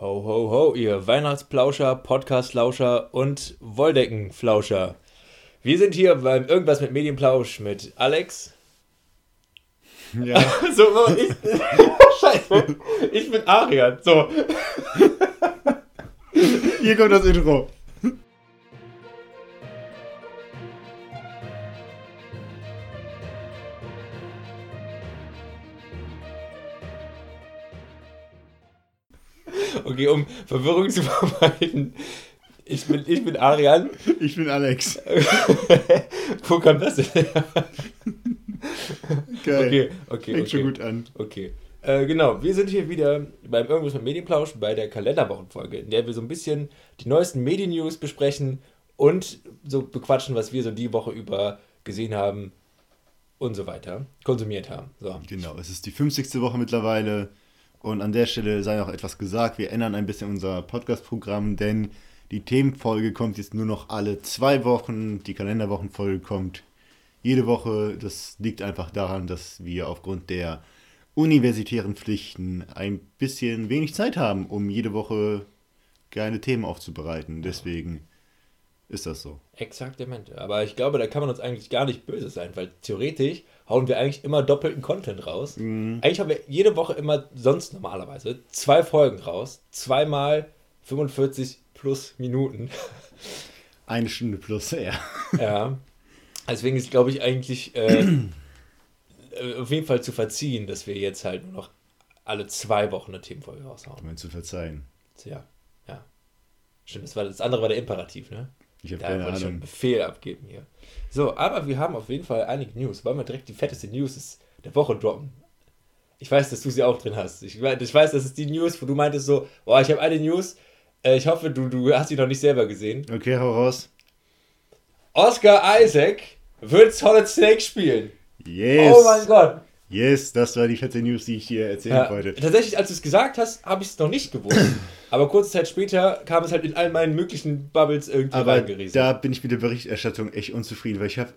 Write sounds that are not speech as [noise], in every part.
Ho, ho, ho, ihr Weihnachtsplauscher, Podcastlauscher und Wolldeckenflauscher. Wir sind hier beim Irgendwas mit Medienplausch mit Alex. Ja. [laughs] so, ich, [laughs] Scheiße. Ich bin Arian. So. Hier kommt das Intro. Okay, um Verwirrung zu [laughs] vermeiden. Ich bin, ich bin Arian. Ich bin Alex. [laughs] Wo kam das denn? Geil. Okay, okay. Fängt okay. schon gut an. Okay. Äh, genau, wir sind hier wieder beim Irgendwas mit Medienplausch bei der Kalenderwochenfolge, in der wir so ein bisschen die neuesten Medien-News besprechen und so bequatschen, was wir so die Woche über gesehen haben und so weiter, konsumiert haben. So. Genau, es ist die 50. Woche mittlerweile. Und an der Stelle sei noch etwas gesagt. Wir ändern ein bisschen unser Podcast-Programm, denn die Themenfolge kommt jetzt nur noch alle zwei Wochen. Die Kalenderwochenfolge kommt jede Woche. Das liegt einfach daran, dass wir aufgrund der universitären Pflichten ein bisschen wenig Zeit haben, um jede Woche geile Themen aufzubereiten. Deswegen ist das so. Exaktamente. Aber ich glaube, da kann man uns eigentlich gar nicht böse sein, weil theoretisch hauen wir eigentlich immer doppelten Content raus. Eigentlich haben wir jede Woche immer, sonst normalerweise, zwei Folgen raus. Zweimal 45 plus Minuten. [laughs] Eine Stunde plus, ja. [laughs] ja. Deswegen ist, glaube ich, eigentlich äh, [clears throat] äh, auf jeden Fall zu verziehen, dass wir jetzt halt nur noch alle zwei Wochen eine Themenfolge raushauen. Um zu verzeihen. Ja, ja. Stimmt, das, war, das andere war der Imperativ, ne? Ich habe keine ich schon einen Ahnung. Befehl abgeben hier. So, aber wir haben auf jeden Fall einige News. Wollen wir direkt die fetteste News der Woche droppen? Ich weiß, dass du sie auch drin hast. Ich, ich weiß, das ist die News, wo du meintest so, boah, ich habe eine News. Äh, ich hoffe, du, du hast sie noch nicht selber gesehen. Okay, hau raus. Oscar Isaac wird Solid Snake spielen. Yes. Oh mein Gott. Yes, das war die fette News, die ich dir erzählen Ja, wollte. tatsächlich, als du es gesagt hast, habe ich es noch nicht gewusst. [clears throat] aber kurze Zeit später kam es halt in all meinen möglichen Bubbles irgendwie Aber reingerissen. da bin ich mit der Berichterstattung echt unzufrieden, weil ich habe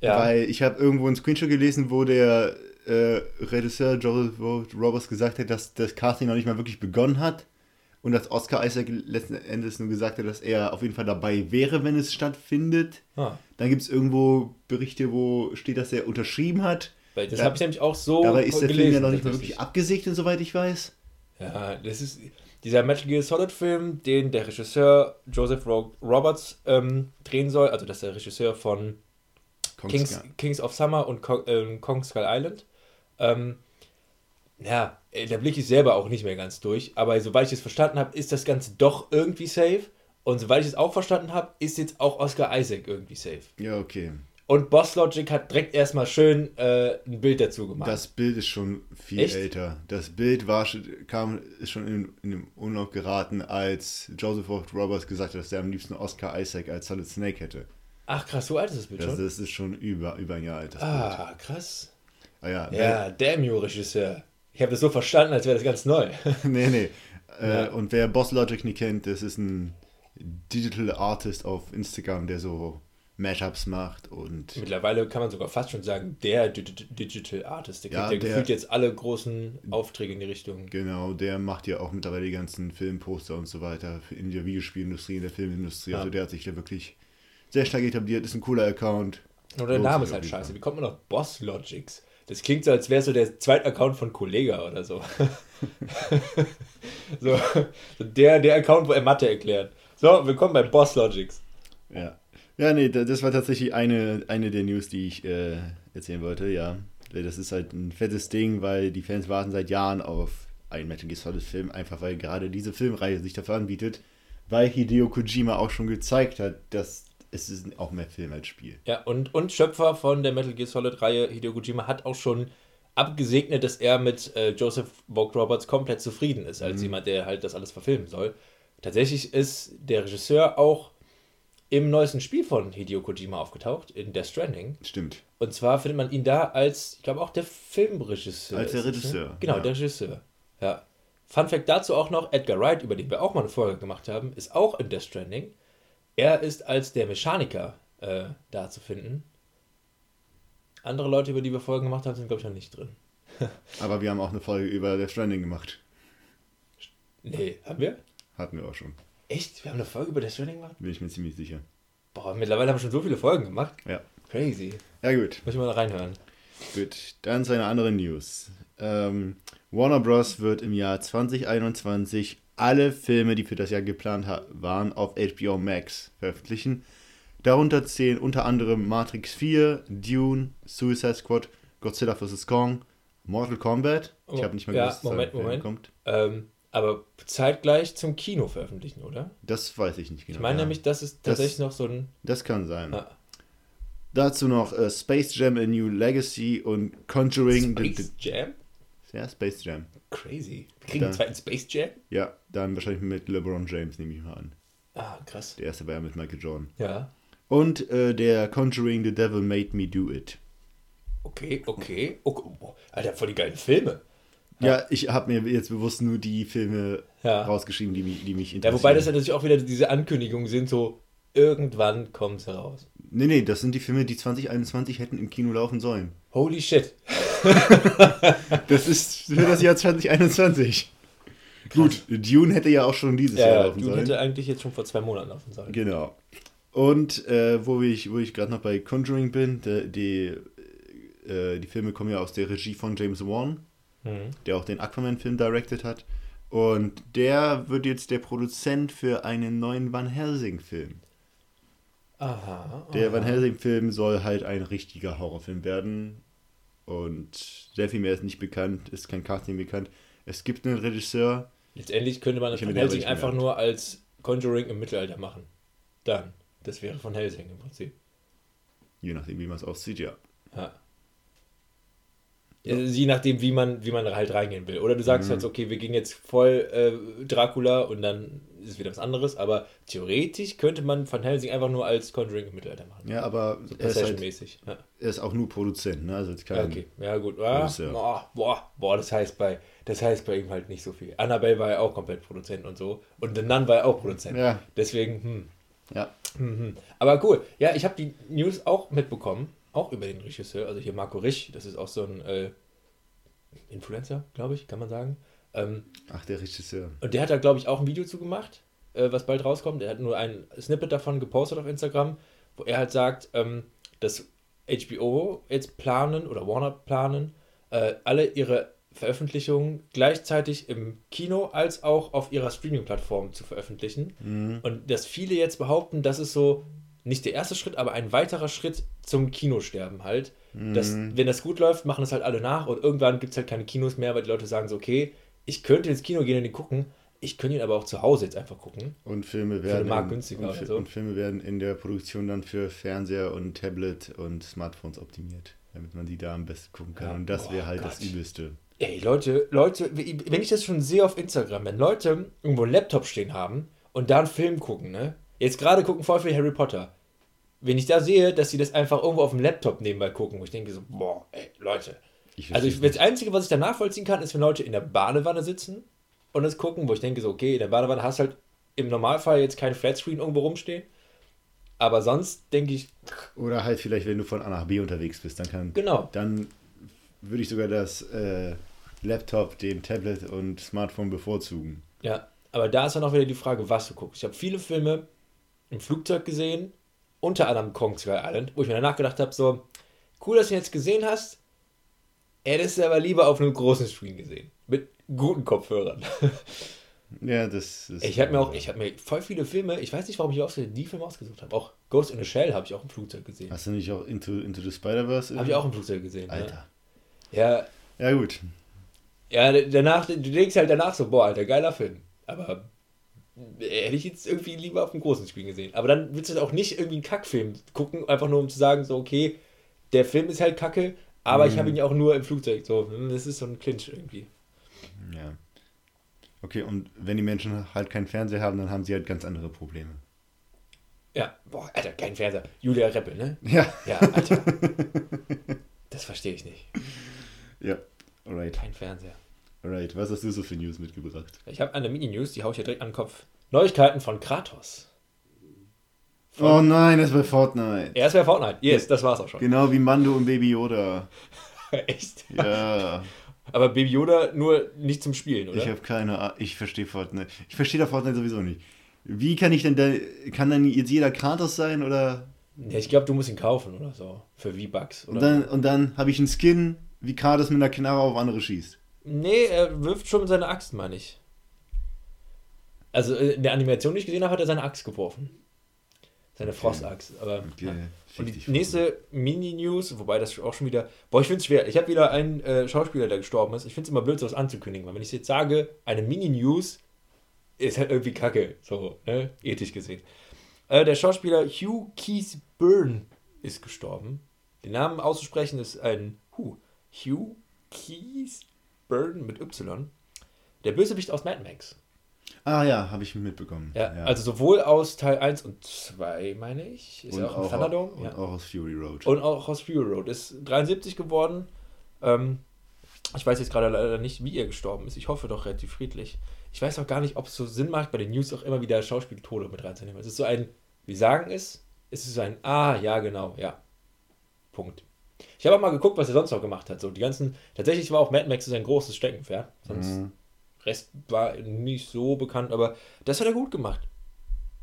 ja. weil ich habe irgendwo einen Screenshot gelesen, wo der äh, Regisseur Joel Roberts gesagt hat, dass das Casting noch nicht mal wirklich begonnen hat und dass Oscar Isaac letzten Endes nur gesagt hat, dass er auf jeden Fall dabei wäre, wenn es stattfindet. Ah. Dann gibt es irgendwo Berichte, wo steht, dass er unterschrieben hat. Weil das Da- habe ich nämlich auch so Dabei ist der Film gelesen, ja noch nicht mal wirklich abgesegnet, soweit ich weiß. Ja, das ist dieser Metal Gear Solid Film, den der Regisseur Joseph Ro Roberts ähm, drehen soll. Also das ist der Regisseur von Kings, Kings of Summer und Kong, ähm, Kong Skull Island. Ähm, ja, äh, da blicke ich selber auch nicht mehr ganz durch. Aber soweit ich es verstanden habe, ist das Ganze doch irgendwie safe. Und soweit ich es auch verstanden habe, ist jetzt auch Oscar Isaac irgendwie safe. Ja, okay. Und Boss Logic hat direkt erstmal schön äh, ein Bild dazu gemacht. Das Bild ist schon viel Echt? älter. Das Bild war, schon- kam, ist schon in, in den Unlauf geraten, als Joseph Roberts gesagt hat, dass er am liebsten Oscar Isaac als Solid Snake hätte. Ach krass, so alt ist das Bild Das, schon? das ist schon über, über ein Jahr alt. Das Bild. Ah, krass. Ah, ja, Ja, damn you, Regisseur. Ich habe das so verstanden, als wäre das ganz neu. [laughs] [laughs] nee, nee. Äh, Ja. Und wer Boss Logic nicht kennt, das ist ein Digital Artist auf Instagram, der so Mashups macht und Mittlerweile kann man sogar fast schon sagen, der Di- Di- Digital Artist. Der kriegt Ja, der- gefühlt jetzt alle großen Aufträge in die Richtung. genau, der macht ja auch mittlerweile die ganzen Filmposter und so weiter in der Videospielindustrie, in der Filmindustrie. Ja. Also der hat sich da wirklich sehr stark etabliert, ist ein cooler Account. Oder der Name ist halt scheiße. Fall. Wie kommt man auf Boss Logics? Das klingt so, als wäre so der zweite Account von Kollega oder so. [laughs] [laughs] so, so der, der Account, wo er Mathe erklärt. So, willkommen bei Boss Logics. Ja. Ja, nee, da- das war tatsächlich eine, eine der News, die ich äh, erzählen wollte, ja. Das ist halt ein fettes Ding, weil die Fans warten seit Jahren auf einen Metal Gear Solid Film, einfach weil gerade diese Filmreihe sich dafür anbietet, weil Hideo Kojima auch schon gezeigt hat, dass es ist auch mehr Film als Spiel. Ja, und, und Schöpfer von der Metal Gear Solid-Reihe, Hideo Kojima, hat auch schon abgesegnet, dass er mit äh, Joseph Vogt Roberts komplett zufrieden ist, als jemand, der halt das alles verfilmen soll. Tatsächlich ist der Regisseur auch im neuesten Spiel von Hideo Kojima aufgetaucht, in Death Stranding. Stimmt. Und zwar findet man ihn da als, ich glaube auch der Filmregisseur. Als der es, Regisseur, Ne? Genau, ja. der Regisseur. Ja. Fun Fact dazu auch noch, Edgar Wright, über den wir auch mal eine Folge gemacht haben, ist auch in Death Stranding. Er ist als der Mechaniker äh, da zu finden. Andere Leute, über die wir Folgen gemacht haben, sind, glaube ich, noch nicht drin. [laughs] Aber wir haben auch eine Folge über Death Stranding gemacht. Nee, haben wir? Hatten wir auch schon. Echt? Wir haben eine Folge über Death Stranding gemacht? Bin ich mir ziemlich sicher. Boah, mittlerweile haben wir schon so viele Folgen gemacht. Ja. Crazy. Ja, gut. Muss ich mal reinhören. Gut, dann zu einer anderen News. Ähm, Warner Bros. wird im Jahr 2021 alle Filme, die für das Jahr geplant waren, auf HBO Max veröffentlichen. Darunter zählen unter anderem Matrix 4, Dune, Suicide Squad, Godzilla vs. Kong, Mortal Kombat. Ich habe nicht mal ja, gewusst, Moment, Moment. kommt. Ähm, aber zeitgleich zum Kino veröffentlichen, oder? Das weiß ich nicht genau. Ich meine ja. nämlich, das ist Das- tatsächlich noch so ein. Das kann sein. Ah. Dazu noch äh, Space Jam A New Legacy und Conjuring. Space Jam? ja, Space Jam. Crazy. Wir kriegen einen zweiten Space Jam? Ja, dann wahrscheinlich mit LeBron James, nehme ich mal an. Ah, krass. Der erste war ja mit Michael Jordan. Ja. Und äh, der Conjuring The Devil Made Me Do It. Okay, okay. okay. boah, Alter, voll die geilen Filme. Ja, ich habe mir jetzt bewusst nur die Filme Ja. rausgeschrieben, die mich, die mich Ja, interessieren. wobei das ja natürlich auch wieder diese Ankündigungen sind, so irgendwann kommt es heraus. Nee, nee, das sind die Filme, die 2021 hätten im Kino laufen sollen. Holy shit. [laughs] Das ist für das Jahr 2021. Gut, Dune hätte ja auch schon dieses Jahr Ja, laufen du sollen. hätte eigentlich jetzt schon vor zwei Monaten laufen sollen. Genau. Und äh, wo ich, wo ich gerade noch bei Conjuring bin, die, die, äh, die Filme kommen ja aus der Regie von James Wan, Mhm. der auch den Aquaman-Film directed hat. Und der wird jetzt der Produzent für einen neuen Van Helsing-Film. Aha. Der aha. Van Helsing-Film soll halt ein richtiger Horrorfilm werden. Und sehr viel mehr ist nicht bekannt, ist kein Casting bekannt. Es gibt einen Regisseur, Letztendlich könnte man das aber Helsing einfach nur als Conjuring im Mittelalter machen. Dann. Das wäre von Helsing im Prinzip. je nachdem, wie man es aussieht, ja. Ja. Also Je nachdem, wie man, wie man halt reingehen will. Oder du sagst Mhm. halt, okay, wir gehen jetzt voll äh, Dracula und dann ist es wieder was anderes. Aber theoretisch könnte man Van Helsing einfach nur als Conjuring im Mittelalter machen. Ja, aber So er, ist halt. Ja. er ist auch nur Produzent, ne? Also kein, Ja, okay, ja gut. Ah, ja- boah, boah, boah, das heißt bei das heißt bei ihm halt nicht so viel. Annabelle war ja auch komplett Produzent und so. Und The Nun war ja auch Produzent. Ja. Deswegen, hm. Ja. hm, hm. Aber cool. Ja, ich habe die News auch mitbekommen. Auch über den Regisseur. Also hier Marco Rich, das ist auch so ein äh, Influencer, glaube ich, kann man sagen. Ähm, Ach, der Regisseur. und der hat da, glaube ich, auch ein Video zu gemacht, äh, was bald rauskommt. Er hat nur ein Snippet davon gepostet auf Instagram, wo er halt sagt, ähm, dass HBO jetzt planen oder Warner planen, äh, alle ihre Veröffentlichungen gleichzeitig im Kino als auch auf ihrer Streaming-Plattform zu veröffentlichen. Mhm. Und dass viele jetzt behaupten, das ist so nicht der erste Schritt, aber ein weiterer Schritt zum Kinosterben halt. Dass, Mhm. wenn das gut läuft, machen das halt alle nach und irgendwann gibt es halt keine Kinos mehr, weil die Leute sagen so, okay, ich könnte ins Kino gehen und den gucken, ich könnte ihn aber auch zu Hause jetzt einfach gucken. Und Filme den werden. Markt in- günstiger und, so. und Filme werden in der Produktion dann für Fernseher und Tablet und Smartphones optimiert, damit man die da am besten gucken kann. Ja, und das wäre halt das Gott. Übelste. Ey, Leute, Leute, wenn ich das schon sehe auf Instagram, wenn Leute irgendwo einen Laptop stehen haben und da einen Film gucken, ne? Jetzt gerade gucken voll viel Harry Potter. Wenn ich da sehe, dass sie das einfach irgendwo auf dem Laptop nebenbei gucken, wo ich denke so, boah, ey, Leute. Ich Also ich, das Einzige, was ich da nachvollziehen kann, ist, wenn Leute in der Badewanne sitzen und das gucken, wo ich denke so, okay, in der Badewanne hast du halt im Normalfall jetzt kein Flatscreen irgendwo rumstehen. Aber sonst denke ich, Oder halt vielleicht, wenn du von A nach B unterwegs bist, dann kann. genau. Dann würde ich sogar das äh, Laptop, den Tablet und Smartphone bevorzugen. Ja, aber da ist dann auch wieder die Frage, was du guckst. Ich habe viele Filme im Flugzeug gesehen, unter anderem Kong Skull Island, wo ich mir danach gedacht habe, so, cool, dass du ihn jetzt gesehen hast, hättest du aber lieber auf einem großen Screen gesehen. Mit guten Kopfhörern. [laughs] Ja, das ist. Ich habe mir auch, ich habe mir voll viele Filme, ich weiß nicht, warum ich ausgerechnet die Filme ausgesucht habe. Auch Ghost in the Shell habe ich auch im Flugzeug gesehen. Hast du nicht auch Into, Into the Spider-Verse? Habe ich auch im Flugzeug gesehen. Alter. Ja, ja, Ja, gut. ja, danach, du denkst halt danach so, boah, Alter, geiler Film. Aber hätte ich jetzt irgendwie lieber auf dem großen Screen gesehen. Aber dann willst du auch nicht irgendwie einen Kackfilm gucken, einfach nur um zu sagen, so, okay, der Film ist halt kacke, aber ich habe ihn ja auch nur im Flugzeug. So, hm, das ist so ein Clinch irgendwie. Ja. Okay, und wenn die Menschen halt keinen Fernseher haben, dann haben sie halt ganz andere Probleme. Ja, boah, Alter, kein Fernseher. Julia Reppel, ne? Ja. Ja, Alter. [laughs] das verstehe ich nicht. Ja. Alright. Kein Fernseher. Alright. Was hast du so für News mitgebracht? Ich habe eine Mini-News, die haue ich hier direkt an den Kopf. Neuigkeiten von Kratos. Oh nein, das war Fortnite. Er ist bei Fortnite. Yes, das war's auch schon. Genau wie Mando und Baby Yoda. [laughs] Echt? Ja. [laughs] Aber Baby Yoda nur nicht zum Spielen, oder? Ich habe keine Ahnung. Ich verstehe Fortnite. Ich verstehe da Fortnite sowieso nicht. Wie kann ich denn da. Kann dann jetzt jeder Kratos sein oder. Ja, ich glaube, du musst ihn kaufen oder so. Für V-Bucks. Und dann, und dann habe ich einen Skin, wie Kratos mit einer Knarre auf andere schießt. Nee, er wirft schon mit seiner Axt, meine ich. Also äh, in der Animation, die ich gesehen habe, hat er seine Axt geworfen. Seine okay. Frostaxt. Aber, okay. ja. Und die nächste Mini-News, wobei das auch schon wieder. Boah, ich finde es schwer. Ich habe wieder einen äh, Schauspieler, der gestorben ist. Ich finde es immer blöd, sowas anzukündigen, weil wenn ich jetzt sage, eine Mini-News ist halt irgendwie kacke, so, ne? ethisch gesehen. Äh, der Schauspieler Hugh Keith Byrne ist gestorben. Den Namen auszusprechen ist ein Hu. Hugh Keith Byrne mit Y. Der Bösewicht aus Mad Max. Ah ja, habe ich mitbekommen. Ja, ja, also sowohl aus Teil 1 und 2, meine ich. Ist und ja auch, auch Thunderdome. Und ja. auch aus Fury Road. Und auch aus Fury Road. Ist 73 geworden. Ähm, ich weiß jetzt gerade leider nicht, wie er gestorben ist. Ich hoffe doch relativ friedlich. Ich weiß auch gar nicht, ob es so Sinn macht, bei den News auch immer wieder Schauspieltode mit reinzunehmen. Es ist so ein, wir sagen es, es ist so ein, ah, ja, genau, ja. Punkt. Ich habe auch mal geguckt, was er sonst noch gemacht hat. So die ganzen, tatsächlich war auch Mad Max ein großes Steckenpferd. Sonst mhm. Rest war nicht so bekannt, aber das hat er gut gemacht.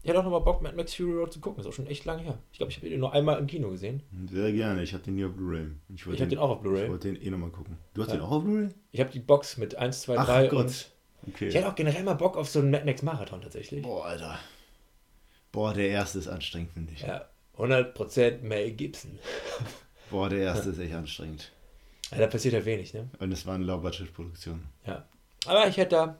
Ich hätte auch nochmal Bock, Mad Max Fury Road zu gucken. Das ist auch schon echt lange her. Ich glaube, ich habe ihn nur einmal im Kino gesehen. Sehr gerne. Ich habe den nie auf Blu-ray. Ich, ich habe den auch auf Blu-ray. Ich wollte den eh nochmal gucken. Du hast ja. den auch auf Blu-ray? Ich habe die Box mit 1, 2, Ach 3 Gott. und. Okay. Ich hätte auch generell mal Bock auf so einen Mad Max Marathon tatsächlich. Boah, Alter. Boah, der erste ist anstrengend, finde ich. Ja, 100% Mel Gibson. [laughs] Boah, der erste ist echt anstrengend. Ja, da passiert ja wenig, ne? Und es war eine Low-Budget-Produktion. Ja. Aber ich hätte da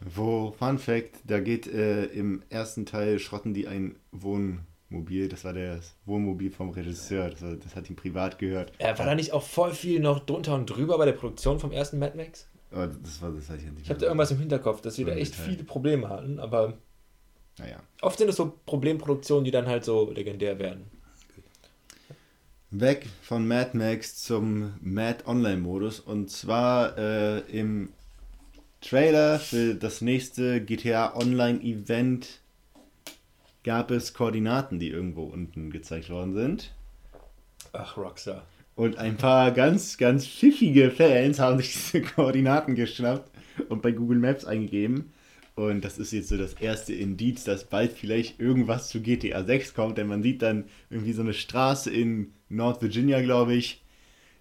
wo, Fun Fact, da geht äh, im ersten Teil schrotten die ein Wohnmobil, das war das Wohnmobil vom Regisseur, das, war, das hat ihm privat gehört. Ja, war da nicht auch voll viel noch drunter und drüber bei der Produktion vom ersten Mad Max? Oh, das war das ich nicht. Ich habe da irgendwas im Hinterkopf, dass sie da echt viele Probleme hatten, aber naja. oft sind es so Problemproduktionen, die dann halt so legendär werden. Weg von Mad Max zum Mad Online-Modus und zwar äh, im Trailer für das nächste GTA Online Event gab es Koordinaten, die irgendwo unten gezeigt worden sind. Ach, Rockstar. Und ein paar ganz, ganz pfiffige Fans haben sich diese Koordinaten geschnappt und bei Google Maps eingegeben. Und das ist jetzt so das erste Indiz, dass bald vielleicht irgendwas zu GTA 6 kommt, denn man sieht dann irgendwie so eine Straße in North Virginia, glaube ich,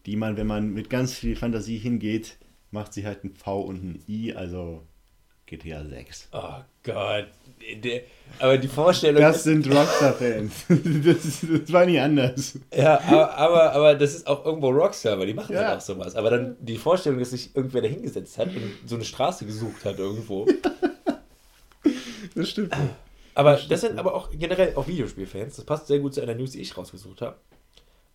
die man, wenn man mit ganz viel Fantasie hingeht, macht sie halt ein V und ein I, also GTA 6. Oh Gott. aber die Vorstellung. Das sind Rockstar-Fans. [laughs] das, das, war nie anders. Ja, aber, aber, aber das ist auch irgendwo Rockstar, weil die machen ja auch sowas. Aber dann die Vorstellung, dass sich irgendwer da hingesetzt hat und so eine Straße gesucht hat irgendwo. [laughs] das stimmt. Aber das, das sind aber auch generell auch Videospielfans. Das passt sehr gut zu einer News, die ich rausgesucht habe.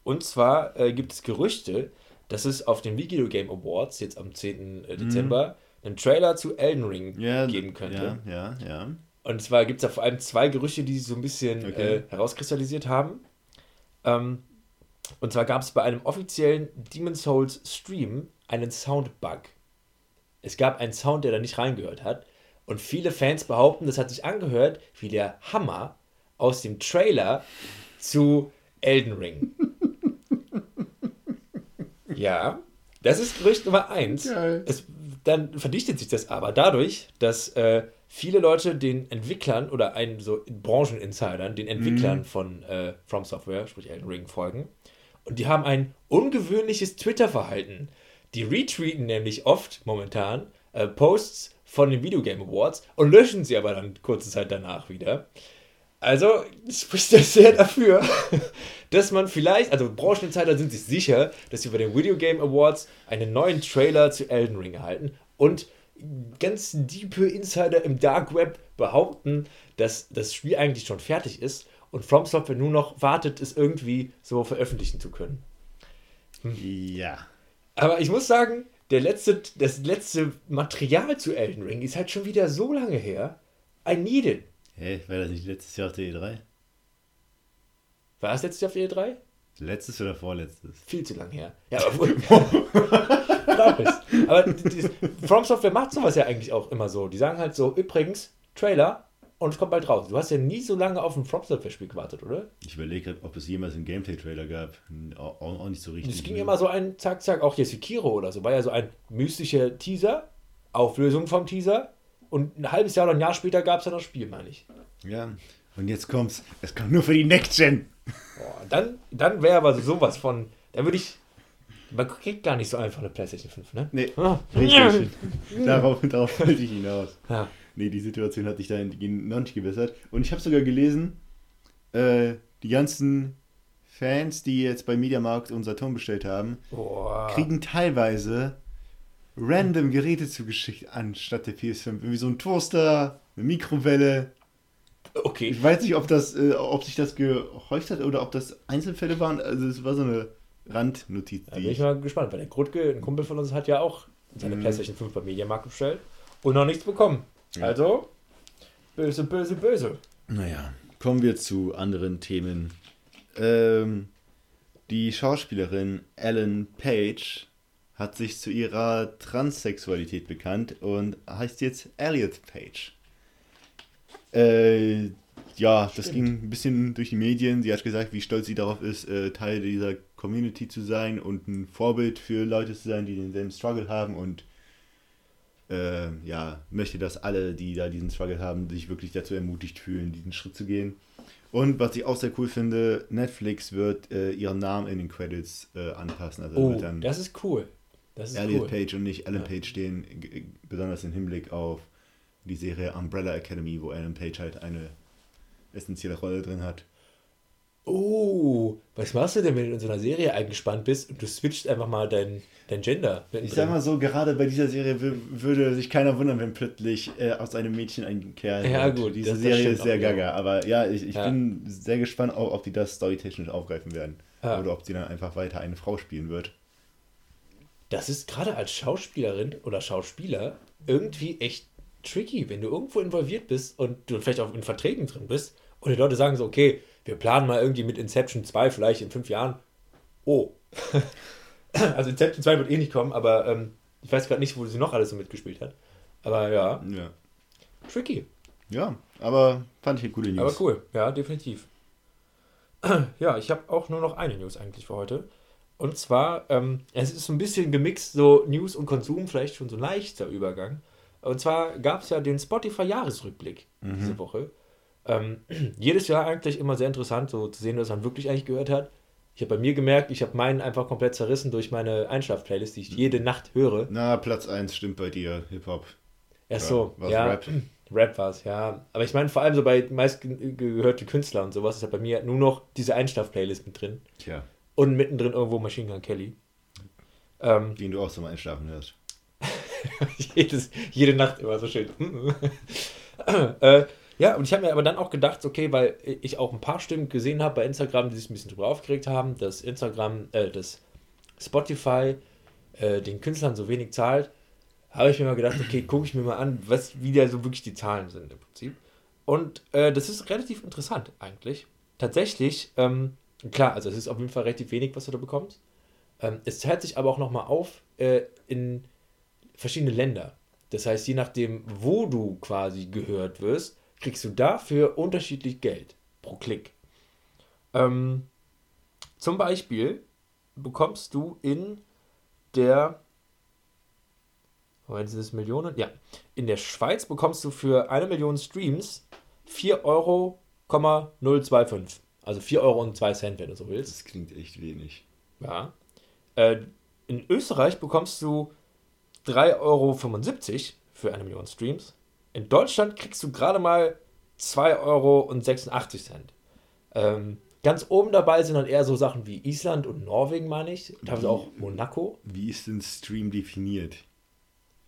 Und zwar äh, gibt es Gerüchte, dass es auf den Video Game Awards jetzt am 10. Äh, Dezember mhm. einen Trailer zu Elden Ring ja, geben könnte. Ja, ja, ja. Und zwar gibt es da vor allem zwei Gerüchte, die sich so ein bisschen okay. äh, herauskristallisiert haben. Ähm, und zwar gab es bei einem offiziellen Demon's Souls Stream einen Soundbug. Es gab einen Sound, der da nicht reingehört hat. Und viele Fans behaupten, das hat sich angehört wie der Hammer aus dem Trailer zu Elden Ring. [laughs] Ja, das ist Gerücht Nummer eins. Es, dann verdichtet sich das aber dadurch, dass äh, viele Leute den Entwicklern oder einen so Brancheninsidern, den Entwicklern mhm. von äh, From Software, sprich Elden Ring, folgen. Und die haben ein ungewöhnliches Twitter-Verhalten. Die retweeten nämlich oft momentan äh, Posts von den Videogame Awards und löschen sie aber dann kurze Zeit danach wieder. Also spricht das sehr dafür, [laughs] dass man vielleicht, also Brancheninsider sind sich sicher, dass sie bei den Video Game Awards einen neuen Trailer zu Elden Ring erhalten und ganz diepe Insider im Dark Web behaupten, dass das Spiel eigentlich schon fertig ist und From Software nur noch wartet, es irgendwie so veröffentlichen zu können. Hm. Ja. Aber ich muss sagen, der letzte, das letzte Material zu Elden Ring ist halt schon wieder so lange her. I need it. Hä, war das nicht letztes Jahr auf der E3? War es letztes Jahr auf der E3? Letztes oder vorletztes? Viel zu lang her. Ja, [laughs] aber aber From Software macht sowas ja eigentlich auch immer so. Die sagen halt so, übrigens, Trailer, und es kommt bald raus. Du hast ja nie so lange auf ein From Software-Spiel gewartet, oder? Ich überlege gerade, ob es jemals einen Gameplay-Trailer gab. Auch, auch, nicht so richtig. Es ging immer so ein Zack, Zack, auch hier Sekiro oder so. War ja so ein mystischer Teaser, Auflösung vom Teaser und ein halbes Jahr oder ein Jahr später gab es dann das Spiel, meine ich. Ja, und jetzt kommt's. Es kommt nur für die Next Gen. Boah, dann dann wäre aber sowas von. Da würde ich. Man kriegt gar nicht so einfach eine PlayStation 5, ne? Nee. Oh. Richtig. darauf, darauf wollte ich hinaus. Ja. Nee, die Situation hat sich da noch nicht gebessert. Und ich habe sogar gelesen, äh, die ganzen Fans, die jetzt bei Mediamarkt und Saturn bestellt haben, Boah. kriegen teilweise random Geräte zugeschickt anstatt der PS5. Irgendwie so ein Toaster, eine Mikrowelle. Okay. Ich weiß nicht, ob das, äh, ob sich das gehäuft hat oder ob das Einzelfälle waren. Also es war so eine Randnotiz. Da bin ich mal gespannt, weil der Grutke, ein Kumpel von uns, hat ja auch seine mhm. PlayStation 5 bei Mediamarkt bestellt und noch nichts bekommen. Ja. Also, böse, böse, böse. Naja, kommen wir zu anderen Themen. Ähm, die Schauspielerin Ellen Page hat sich zu ihrer Transsexualität bekannt und heißt jetzt Elliot Page. Äh, ja, das ging ein bisschen durch die Medien. Sie hat gesagt, wie stolz sie darauf ist, äh, Teil dieser Community zu sein und ein Vorbild für Leute zu sein, die denselben Struggle haben und äh, ja, möchte, dass alle, die da diesen Struggle haben, sich wirklich dazu ermutigt fühlen, diesen Schritt zu gehen. Und was ich auch sehr cool finde, Netflix wird äh, ihren Namen in den Credits äh, anpassen. Also oh, dann das ist cool. Das ist Elliot cool. Page und nicht Ellen ja. Page stehen, besonders im Hinblick auf die Serie Umbrella Academy, wo Ellen Page halt eine essentielle Rolle drin hat. Oh, was machst du denn, wenn du in so einer Serie eingespannt bist und du switcht einfach mal dein, dein Gender? Ich sag mal so, gerade bei dieser Serie würde sich keiner wundern, wenn plötzlich äh, aus einem Mädchen ein Kerl Ja, wird. gut. Diese das, Serie das ist sehr gaga. Ja. Aber ja, ich, ich ja. bin sehr gespannt, ob, ob die das storytechnisch aufgreifen werden. Ja. Oder ob sie dann einfach weiter eine Frau spielen wird. Das ist gerade als Schauspielerin oder Schauspieler irgendwie echt tricky, wenn du irgendwo involviert bist und du vielleicht auch in Verträgen drin bist und die Leute sagen so, okay, wir planen mal irgendwie mit Inception 2 vielleicht in fünf Jahren. Oh. [laughs] also Inception 2 wird eh nicht kommen, aber ähm, ich weiß gerade nicht, wo sie noch alles so mitgespielt hat. Aber ja. Ja. Tricky. Ja, aber fand ich eine coole News. Aber cool, ja, definitiv. [clears throat] ja, ich habe auch nur noch eine News eigentlich für heute. Und zwar, ähm, es ist ein bisschen gemixt, so News und Konsum, vielleicht schon so ein leichter Übergang. Und zwar gab es ja den Spotify-Jahresrückblick mhm. diese Woche. Ähm, [clears throat] jedes Jahr eigentlich immer sehr interessant, so zu sehen, was man wirklich eigentlich gehört hat. Ich habe bei mir gemerkt, ich habe meinen einfach komplett zerrissen durch meine Einschlaf-Playlist, die ich jede Nacht höre. Na, Platz 1 stimmt bei dir, Hip-Hop. Ach so, ja. ja Rap? [clears throat] Rap war es, ja. Aber ich meine, vor allem so bei meistgehörte Künstler und sowas ist halt bei mir nur noch diese Einschlaf-Playlist mit drin. Tja. Und mittendrin irgendwo Machine Gun Kelly. Ähm, Den du auch zum Einschlafen hörst. [laughs] Jedes, jede Nacht immer so schön. [laughs] äh, ja, und ich habe mir aber dann auch gedacht, okay, weil ich auch ein paar Stimmen gesehen habe bei Instagram, die sich ein bisschen drüber aufgeregt haben, dass Instagram, äh, dass Spotify äh, den Künstlern so wenig zahlt, habe ich mir mal gedacht, okay, gucke ich mir mal an, was wie da so wirklich die Zahlen sind im Prinzip. Und äh, das ist relativ interessant eigentlich. Tatsächlich, ähm, klar, also es ist auf jeden Fall relativ wenig, was du da bekommst. Ähm, es zahlt sich aber auch nochmal auf äh, in verschiedene Länder. Das heißt, je nachdem, wo du quasi gehört wirst, kriegst du dafür unterschiedlich Geld pro Klick. Ähm, zum Beispiel bekommst du in der sind es Millionen? Ja. In der Schweiz bekommst du für eine Million Streams 4,025 Euro. Also 4 Euro und 2 Cent, wenn du so willst. Das klingt echt wenig. Ja. Äh, in Österreich bekommst du 3,75 Euro für eine Million Streams. In Deutschland kriegst du gerade mal 2,86 Euro. Ähm, ganz oben dabei sind dann eher so Sachen wie Island und Norwegen, meine ich. Sie auch Monaco. Wie ist denn Stream definiert?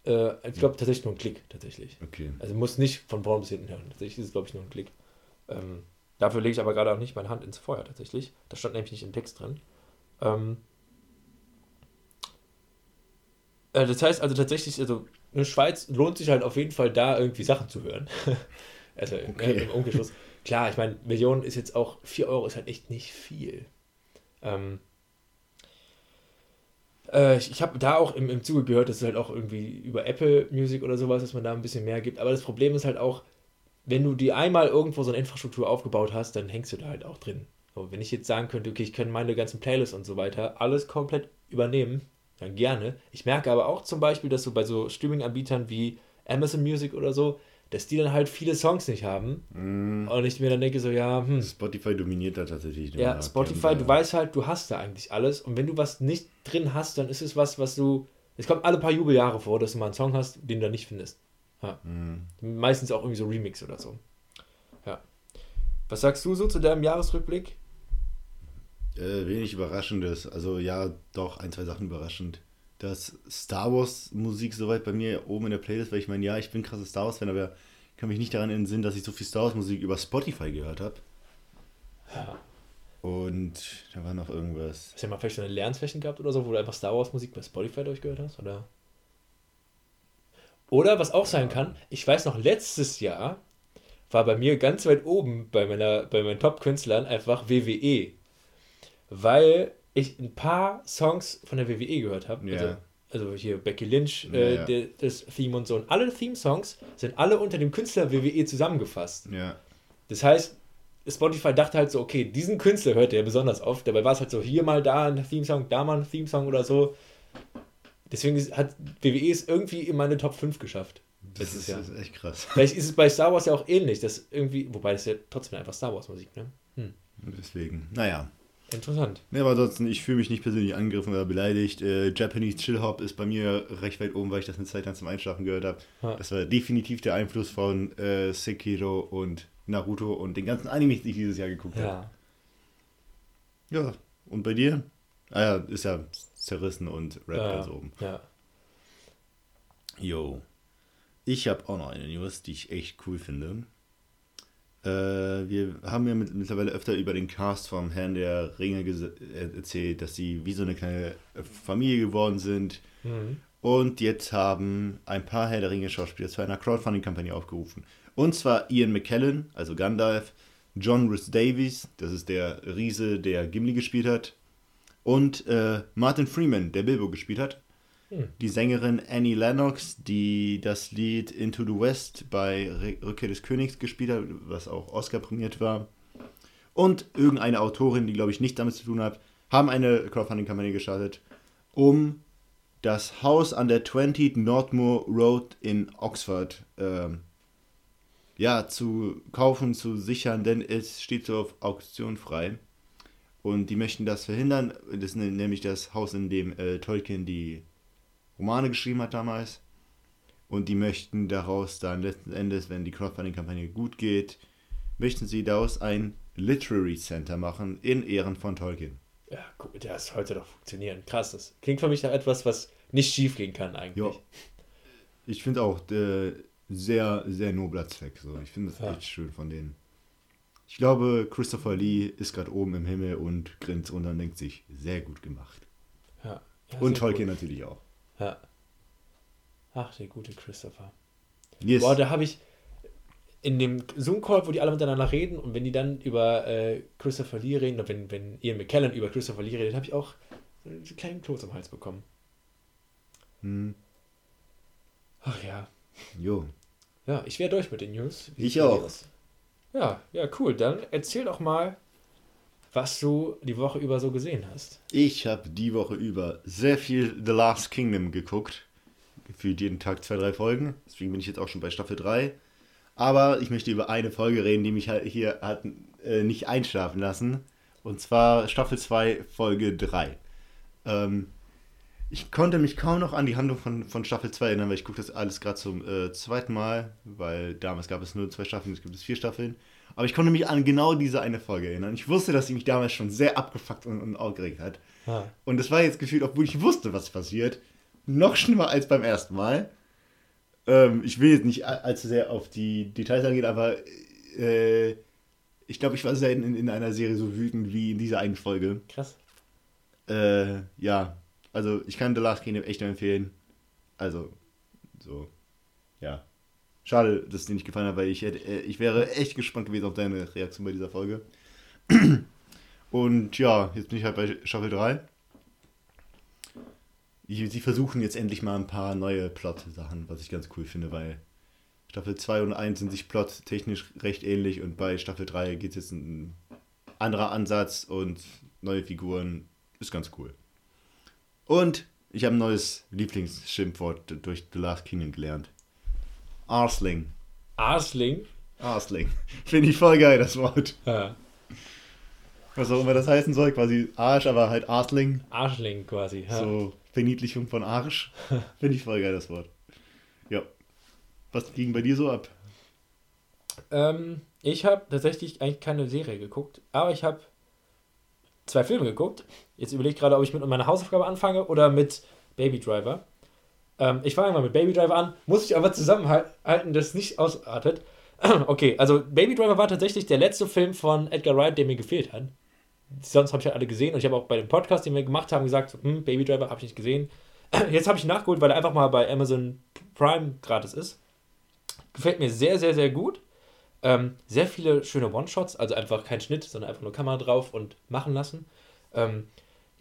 Äh, ich glaube tatsächlich nur ein Klick, tatsächlich. Okay. Also muss nicht von vorn bis hinten hören. Tatsächlich ist es, glaube ich, nur ein Klick. Ähm, dafür lege ich aber gerade auch nicht meine Hand ins Feuer, tatsächlich. Das stand nämlich nicht im Text drin. Ähm, äh, das heißt also tatsächlich, also in der Schweiz lohnt sich halt auf jeden Fall da irgendwie Sachen zu hören. [laughs] also ne, okay. äh, im Umkehrschluss. Klar, ich meine, Millionen ist jetzt auch, 4 Euro ist halt echt nicht viel. Ähm, äh, ich, ich habe da auch im, im Zuge gehört, dass es halt auch irgendwie über Apple Music oder sowas, dass man da ein bisschen mehr gibt. Aber das Problem ist halt auch, wenn du die einmal irgendwo so eine Infrastruktur aufgebaut hast, dann hängst du da halt auch drin. So, wenn ich jetzt sagen könnte, okay, ich kann meine ganzen Playlists und so weiter alles komplett übernehmen, dann gerne. Ich merke aber auch zum Beispiel, dass so bei so Streaming-Anbietern wie Amazon Music oder so, dass die dann halt viele Songs nicht haben. Mm. Und ich mir dann denke so, ja, hm. Spotify dominiert da tatsächlich. Ja, Spotify, du weißt halt, du hast da eigentlich alles. Und wenn du was nicht drin hast, dann ist es was, was du. Es kommt alle paar Jubeljahre vor, dass du mal einen Song hast, den du da nicht findest. Ja. Mm. Meistens auch irgendwie so Remix oder so. Ja. Was sagst du so zu deinem Jahresrückblick? Äh, wenig Überraschendes. Also ja, doch, ein, zwei Sachen überraschend. Dass Star Wars Musik soweit bei mir oben in der Playlist, weil ich meine, ja, ich bin krasser Star Wars Fan, aber ich kann mich nicht daran entsinnen, dass ich so viel Star Wars Musik über Spotify gehört habe. Ja. Und da war noch irgendwas. Hast du ja mal vielleicht so eine Lernflächen gehabt oder so, wo du einfach Star Wars Musik bei Spotify durchgehört hast? Oder? Oder was auch sein kann, ich weiß noch, letztes Jahr war bei mir ganz weit oben bei, meiner, bei meinen Top-Künstlern einfach WWE weil ich ein paar Songs von der WWE gehört habe. Yeah. Also, also, hier Becky Lynch, äh, ja, ja. das Theme und so. Und alle Theme-Songs sind alle unter dem Künstler WWE zusammengefasst. Ja. Das heißt, Spotify dachte halt so, okay, diesen Künstler hört er besonders oft. Dabei war es halt so, hier mal da ein Theme-Song, da mal ein Theme-Song oder so. Deswegen hat WWE es irgendwie in meine Top 5 geschafft. Das ist, Jahr. echt krass. Vielleicht ist es bei Star Wars ja auch ähnlich, dass irgendwie, wobei das ja trotzdem einfach Star Wars Musik, ne? Hm. Deswegen, naja. Interessant. Ja, aber ansonsten, ich fühle mich nicht persönlich angegriffen oder beleidigt. Äh, Japanese Chill Hop ist bei mir recht weit oben, weil ich das eine Zeit lang zum Einschlafen gehört habe. Ja. Das war definitiv der Einfluss von äh, Sekiro und Naruto und den ganzen Animes, die ich dieses Jahr geguckt habe. Ja. Ja, und bei dir? Ah ja, ist ja zerrissen und Rap ja, ganz oben. Ja. Jo. Ich habe auch noch eine News, die ich echt cool finde. Äh, wir haben ja mit, mittlerweile öfter über den Cast vom Herrn der Ringe äh, erzählt, dass sie wie so eine kleine Familie geworden sind. Mhm. Und jetzt haben ein paar Herr der Ringe Schauspieler zu einer Crowdfunding-Kampagne aufgerufen. Und zwar Ian McKellen, also Gandalf, John Rhys Davies, das ist der Riese, der Gimli gespielt hat, und äh, Martin Freeman, der Bilbo gespielt hat. Die Sängerin Annie Lennox, die das Lied Into the West bei Rückkehr des Königs gespielt hat, was auch Oscar prämiert war. Und irgendeine Autorin, die glaube ich nichts damit zu tun hat, haben eine Crowdfunding-Kampagne gestartet, um das Haus an der 20 Northmoor Road in Oxford äh, ja, zu kaufen, zu sichern, denn es steht so auf Auktion frei. Und die möchten das verhindern. Das ist nämlich das Haus, in dem äh, Tolkien die Romane geschrieben hat damals. Und die möchten daraus dann letzten Endes, wenn die Crowdfunding-Kampagne gut geht, möchten sie daraus ein Literary Center machen in Ehren von Tolkien. Ja, guck, das heute doch funktionieren. Krass, das klingt für mich nach etwas, was nicht schief gehen kann eigentlich. Jo. Ich finde auch äh, sehr, sehr nobler Zweck. So. Ich finde das ja. echt schön von denen. Ich glaube, Christopher Lee ist gerade oben im Himmel und grinst und dann denkt sich, sehr gut gemacht. Ja. ja und Tolkien gut. natürlich auch. Ja. Ach, der gute Christopher. Yes. Boah, da habe ich in dem Zoom-Call, wo die alle miteinander reden und wenn die dann über äh, Christopher Lee reden, und wenn, wenn Ian McKellen über Christopher Lee redet, habe ich auch einen kleinen Kloß am Hals bekommen. Hm. Ach ja. Jo. Ja, ich wäre durch mit den News. Wie ich auch. Ja, ja, cool. Dann erzähl doch mal, was du die Woche über so gesehen hast. Ich habe die Woche über sehr viel The Last Kingdom geguckt. Gefühlt jeden Tag zwei, drei Folgen. Deswegen bin ich jetzt auch schon bei Staffel 3. Aber ich möchte über eine Folge reden, die mich halt hier hat äh, nicht einschlafen lassen. Und zwar Staffel 2, Folge 3. Ähm, ich konnte mich kaum noch an die Handlung von, von Staffel 2 erinnern, weil ich gucke das alles gerade zum äh, zweiten Mal, weil damals gab es nur zwei Staffeln, jetzt gibt es vier Staffeln. Aber ich konnte mich an genau diese eine Folge erinnern. Ich wusste, dass sie mich damals schon sehr abgefuckt und, und aufgeregt hat. Ah. Und es war jetzt gefühlt, obwohl ich wusste, was passiert, noch schlimmer als beim ersten Mal. Ähm, ich will jetzt nicht allzu sehr auf die Details eingehen, aber äh, ich glaube, ich war selten in, in, einer Serie so wütend wie in dieser einen Folge. Krass. Äh, ja, also ich kann The Last Kingdom echt nur empfehlen. Also, so, ja. Schade, dass es dir nicht gefallen hat, weil ich, hätte, äh, ich wäre echt gespannt gewesen auf deine Reaktion bei dieser Folge. [clears throat] Und ja, jetzt bin ich halt bei Staffel 3. Sie versuchen jetzt endlich mal ein paar neue Plot-Sachen, was ich ganz cool finde, weil Staffel 2 und 1 sind sich plottechnisch recht ähnlich und bei Staffel 3 geht es jetzt ein anderer Ansatz und neue Figuren. Ist ganz cool. Und ich habe ein neues Lieblingsschimpfwort durch The Last Kingdom gelernt. Arsling. Arsling? Arsling. [laughs] Finde ich voll geil, das Wort. Ja. Was auch immer das heißen soll, quasi Arsch, aber halt Arsling. Arschling quasi, ja. So Verniedlichung von Arsch. [laughs] Finde ich voll geil, das Wort. Ja. Was ging bei dir so ab? Ähm, ich habe tatsächlich eigentlich keine Serie geguckt, aber ich habe zwei Filme geguckt. Jetzt überlege ich gerade, ob ich mit meiner Hausaufgabe anfange oder mit Baby Driver. Ähm, ich fange mal mit Baby Driver an, muss ich aber zusammenhalten, dass es nicht ausartet. [clears throat] okay, also Baby Driver war tatsächlich der letzte Film von Edgar Wright, der mir gefehlt hat. Sonst habe ich halt alle gesehen und ich habe auch bei dem Podcast, den wir gemacht haben, gesagt, hm, Baby Driver habe ich nicht gesehen. [clears throat] Jetzt habe ich nachgeholt, weil er einfach mal bei Amazon Prime gratis ist. Gefällt mir sehr, sehr, sehr gut. Ähm, sehr viele schöne One-Shots, also einfach kein Schnitt, sondern einfach nur Kamera drauf und machen lassen. Ähm,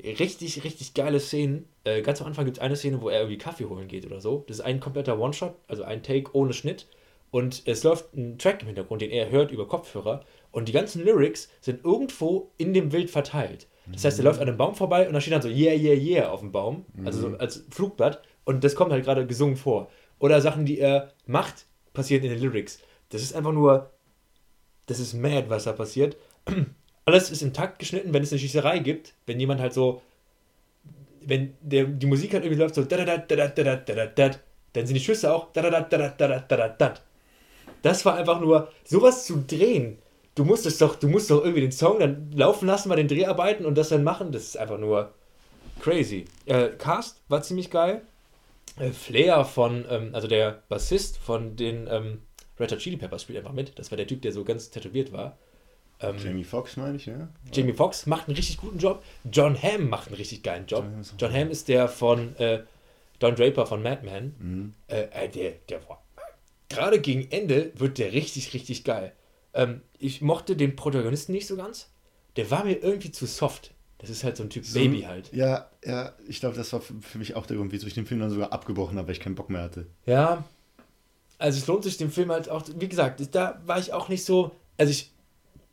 richtig, richtig geile Szenen. Äh, ganz am Anfang gibt es eine Szene, wo er irgendwie Kaffee holen geht oder so. Das ist ein kompletter One-Shot, also ein Take ohne Schnitt. Und es läuft ein Track im Hintergrund, den er hört über Kopfhörer. Und die ganzen Lyrics sind irgendwo in dem Bild verteilt. Das heißt, er läuft an einem Baum vorbei und da steht dann so Yeah, yeah, yeah auf dem Baum. Also so als Flugblatt. Und das kommt halt gerade gesungen vor. Oder Sachen, die er macht, passieren in den Lyrics. Das ist einfach nur. Das ist mad, was da passiert. Alles ist im Takt geschnitten, wenn es eine Schießerei gibt. Wenn jemand halt so. Wenn der, die Musik halt irgendwie läuft so. Dann sind die Schüsse auch. Das war einfach nur. Sowas zu drehen. Du musst es doch, du musst doch irgendwie den Song dann laufen lassen bei den Dreharbeiten und das dann machen. Das ist einfach nur crazy. Äh, Cast war ziemlich geil. Äh, Flair von, ähm, also der Bassist von den ähm, Red Hot Chili Peppers spielt einfach mit. Das war der Typ, der so ganz tätowiert war. Ähm, Jamie Foxx meine ich, ja. Jamie Foxx macht einen richtig guten Job. John Hamm macht einen richtig geilen Job. John Hamm ist der von äh, Don Draper von Mad Men. Mhm. Äh, äh der, der war. Gerade gegen Ende wird der richtig, richtig geil. Ähm, ich mochte den Protagonisten nicht so ganz. Der war mir irgendwie zu soft. Das ist halt so ein Typ so, Baby halt. Ja, ja, ich glaube, das war für mich auch der Grund, wieso ich den Film dann sogar abgebrochen habe, weil ich keinen Bock mehr hatte. Ja, also es lohnt sich den Film halt auch, wie gesagt, da war ich auch nicht so, also ich,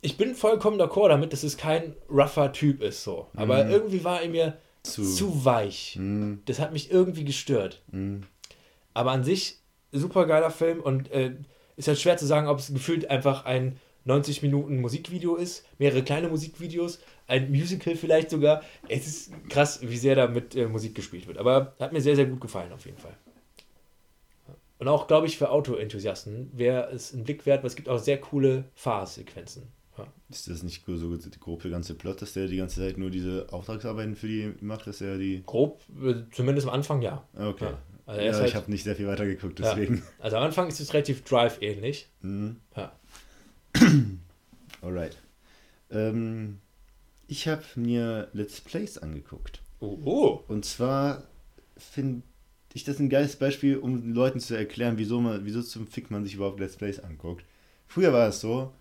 ich bin vollkommen d'accord damit, dass es kein rougher Typ ist so. Aber mm. irgendwie war er mir zu, zu weich. Mm. Das hat mich irgendwie gestört. Mm. Aber an sich super geiler Film und äh, ist halt schwer zu sagen, ob es gefühlt einfach ein 90 Minuten Musikvideo ist, mehrere kleine Musikvideos, ein Musical vielleicht sogar. Es ist krass, wie sehr da mit äh, Musik gespielt wird. Aber hat mir sehr, sehr gut gefallen auf jeden Fall. Und auch, glaube ich, für Auto-Enthusiasten wäre es ein Blick wert, weil es gibt auch sehr coole Fahrsequenzen. Ist das nicht so grob der ganze Plot, dass der die ganze Zeit nur diese Auftragsarbeiten für die macht, dass er die. Grob, äh, zumindest am Anfang ja. Okay. Ja. Also ja, halt, ich habe nicht sehr viel weiter geguckt, deswegen. Ja. Also am Anfang ist es relativ Drive-ähnlich. Mhm. Ja. [clears throat] Alright. Ähm, ich habe mir Let's Plays angeguckt. Oh. oh. Und zwar finde ich das ein geiles Beispiel, um den Leuten zu erklären, wieso, man, wieso zum Fick man sich überhaupt Let's Plays anguckt. Früher war es so,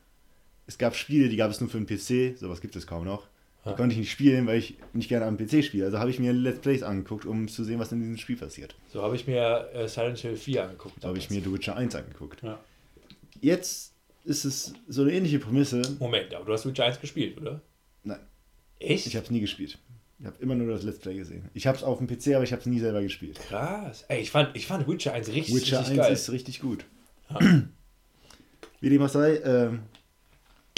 es gab Spiele, die gab es nur für den PC, sowas gibt es kaum noch. Die konnte ich nicht spielen, weil ich nicht gerne am PC spiele. Also habe ich mir Let's Plays angeguckt, um zu sehen, was in diesem Spiel passiert. So habe ich mir äh, Silent Hill 4 angeguckt. So habe ich mir The Witcher 1 angeguckt. Ja. Jetzt ist es so eine ähnliche Prämisse. Moment, aber du hast Witcher 1 gespielt, oder? Nein. Echt? Ich habe es nie gespielt. Ich habe immer nur das Let's Play gesehen. Ich habe es auf dem PC, aber ich habe es nie selber gespielt. Krass. Ey, ich fand, ich fand Witcher 1 richtig, Witcher richtig 1 geil. ist richtig gut. Ja. [clears throat] Wie dem auch sei, äh,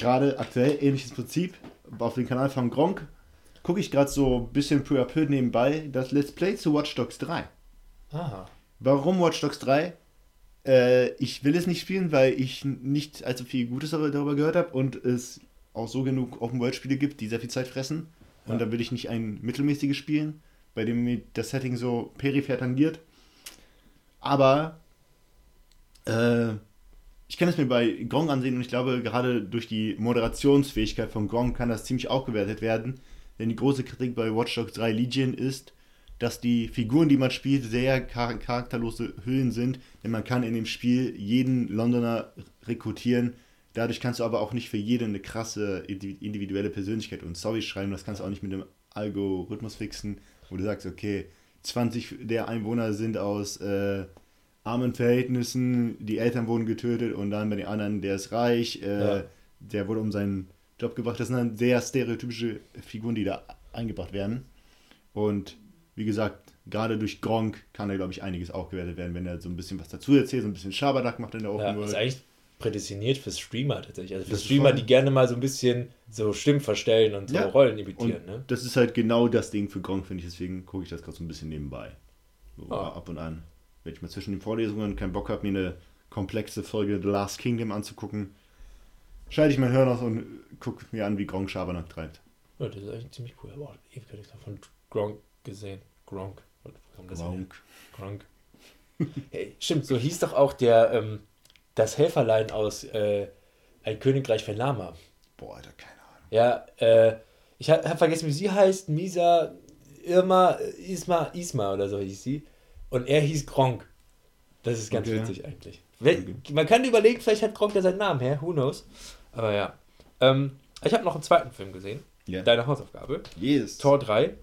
gerade aktuell ähnliches Prinzip. Auf dem Kanal von Gronk gucke ich gerade so ein bisschen peu à peu nebenbei das Let's Play zu Watch Dogs 3. Aha. Warum Watch Dogs 3? Äh, ich will es nicht spielen, weil ich nicht allzu viel Gutes darüber gehört habe und es auch so genug Open-World-Spiele gibt, die sehr viel Zeit fressen. Ja. Und da will ich nicht ein mittelmäßiges spielen, bei dem mir das Setting so peripher tangiert. Aber äh, ich kann es mir bei Gong ansehen und ich glaube, gerade durch die Moderationsfähigkeit von Gong kann das ziemlich aufgewertet werden. Denn die große Kritik bei Watch Dogs 3 Legion ist, dass die Figuren, die man spielt, sehr char charakterlose Hüllen sind, denn man kann in dem Spiel jeden Londoner rekrutieren. Dadurch kannst du aber auch nicht für jeden eine krasse individuelle Persönlichkeit und Story schreiben. Das kannst du auch nicht mit einem Algorithmus fixen, wo du sagst, okay, 20 der Einwohner sind aus äh, armen Verhältnissen, die Eltern wurden getötet und dann bei den anderen, der ist reich, äh, ja. der wurde um seinen Job gebracht. Das sind dann sehr stereotypische Figuren, die da eingebracht werden. Und wie gesagt, gerade durch Gronk kann da, glaube ich, einiges aufgewertet werden, wenn er so ein bisschen was dazu erzählt, so ein bisschen Schabernack macht in der Open ja, World. Ist eigentlich prädestiniert für Streamer tatsächlich. Also für das Streamer, die gerne mal so ein bisschen so Stimmen verstellen und so ja. Rollen imitieren. Ne? Das ist halt genau das Ding für Gronk, finde ich. Deswegen gucke ich das gerade so ein bisschen nebenbei. So oh. ab und an. Wenn ich mal zwischen den Vorlesungen keinen Bock habe, mir eine komplexe Folge The Last Kingdom anzugucken, schalte ich mein Hören aus und gucke mir an, wie Gronk Schabernack treibt. Ja, das ist eigentlich ziemlich cool. Auch ewig von Gronk gesehen. Gronk. Gronk. Gronk. [laughs] hey, stimmt, so hieß doch auch der, ähm, das Helferlein aus äh, Ein Königreich für Lama. Boah, Alter, keine Ahnung. Ja, äh, ich habe hab vergessen, wie sie heißt. Misa, Irma, Isma, Isma oder so hieß sie. Und er hieß Gronk. Das ist ganz okay. witzig eigentlich. Man kann überlegen, vielleicht hat Gronk ja seinen Namen her, who knows. Aber ja. Ähm, ich habe noch einen zweiten Film gesehen. Yeah. Deine Hausaufgabe. Yes. Tor 3.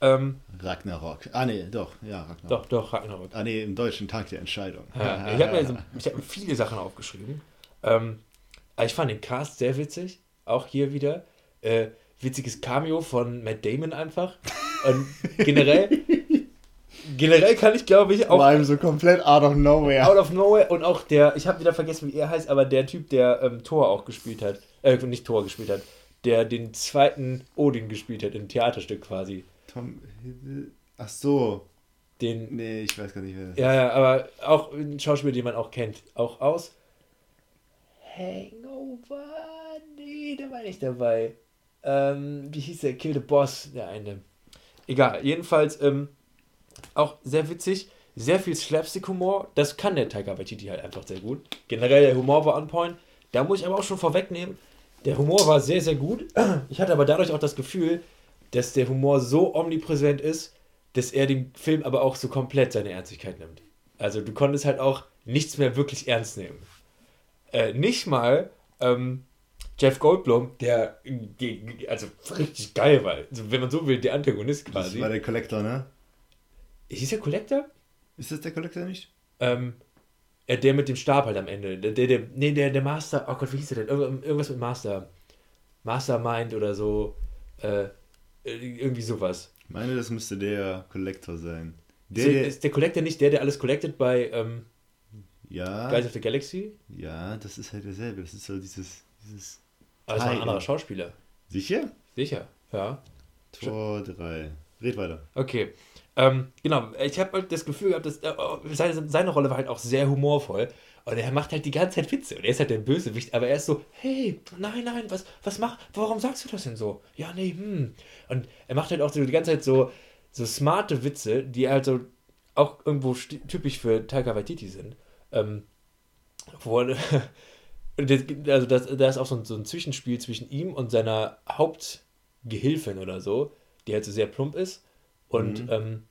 Ähm, Ragnarok. Ah, nee, doch, ja, Ragnarok. Doch, doch, Ragnarok. Ah, nee, im deutschen Tag der Entscheidung. Ja, [laughs] ich habe mir, so, hab mir viele Sachen aufgeschrieben. Ähm, ich fand den Cast sehr witzig. Auch hier wieder. Äh, witziges Cameo von Matt Damon einfach. Und generell. [laughs] generell kann ich, glaube ich, auch. Vor allem so komplett out of nowhere. Out of nowhere. Und auch der, ich habe wieder vergessen, wie er heißt, aber der Typ, der ähm, Thor auch gespielt hat. Äh, nicht Thor gespielt hat. Der den zweiten Odin gespielt hat, im Theaterstück quasi. Tom Hiddle. Ach so. Den. Nee, ich weiß gar nicht, wer das Ja, ja, aber auch ein Schauspieler, den man auch kennt. Auch aus. Hangover. Nee, der war nicht dabei. Ähm, wie hieß der? Kill the Boss, der eine. Egal, jedenfalls ähm, auch sehr witzig. Sehr viel Slapstick-Humor. Das kann der Tiger Waititi halt einfach sehr gut. Generell der Humor war on point. Da muss ich aber auch schon vorwegnehmen, der Humor war sehr, sehr gut. [clears throat] Ich hatte aber dadurch auch das Gefühl, dass der Humor so omnipräsent ist, dass er den Film aber auch so komplett seine Ernstigkeit nimmt. Also du konntest halt auch nichts mehr wirklich ernst nehmen. Äh, nicht mal ähm, Jeff Goldblum, der also richtig geil war. Also, wenn man so will, der Antagonist quasi. Das war der Collector, ne? Ist der Collector? Ist das der Collector nicht? Ähm, äh, der mit dem Stab halt am Ende. Der, der, der, nee, der, der Master, oh Gott, wie hieß der denn? Irgendwas mit Master. Mastermind oder so. Äh, äh, irgendwie sowas. Ich meine, das müsste der Collector sein. Der, ist, der, ist der Collector nicht der, der alles collected bei ähm, ja, Guys of the Galaxy? Ja, das ist halt derselbe. Das ist so dieses. dieses Aber das war ein anderer Schauspieler. Sicher? Sicher, ja. Tor 3. Red weiter. Okay. Ähm, genau, ich habe halt das Gefühl gehabt, dass äh, seine, seine Rolle war halt auch sehr humorvoll. Und er macht halt die ganze Zeit Witze. Und er ist halt der Bösewicht, aber er ist so, hey, nein, nein, was, was mach, warum sagst du das denn so? Ja, nee, hm. Und er macht halt auch die ganze Zeit so, so smarte Witze, die halt so auch irgendwo typisch für Taika Waititi sind. Ähm, wo [laughs] also das, da ist auch so ein, so ein Zwischenspiel zwischen ihm und seiner Hauptgehilfin oder so, die halt so sehr plump ist. Und mhm. ähm,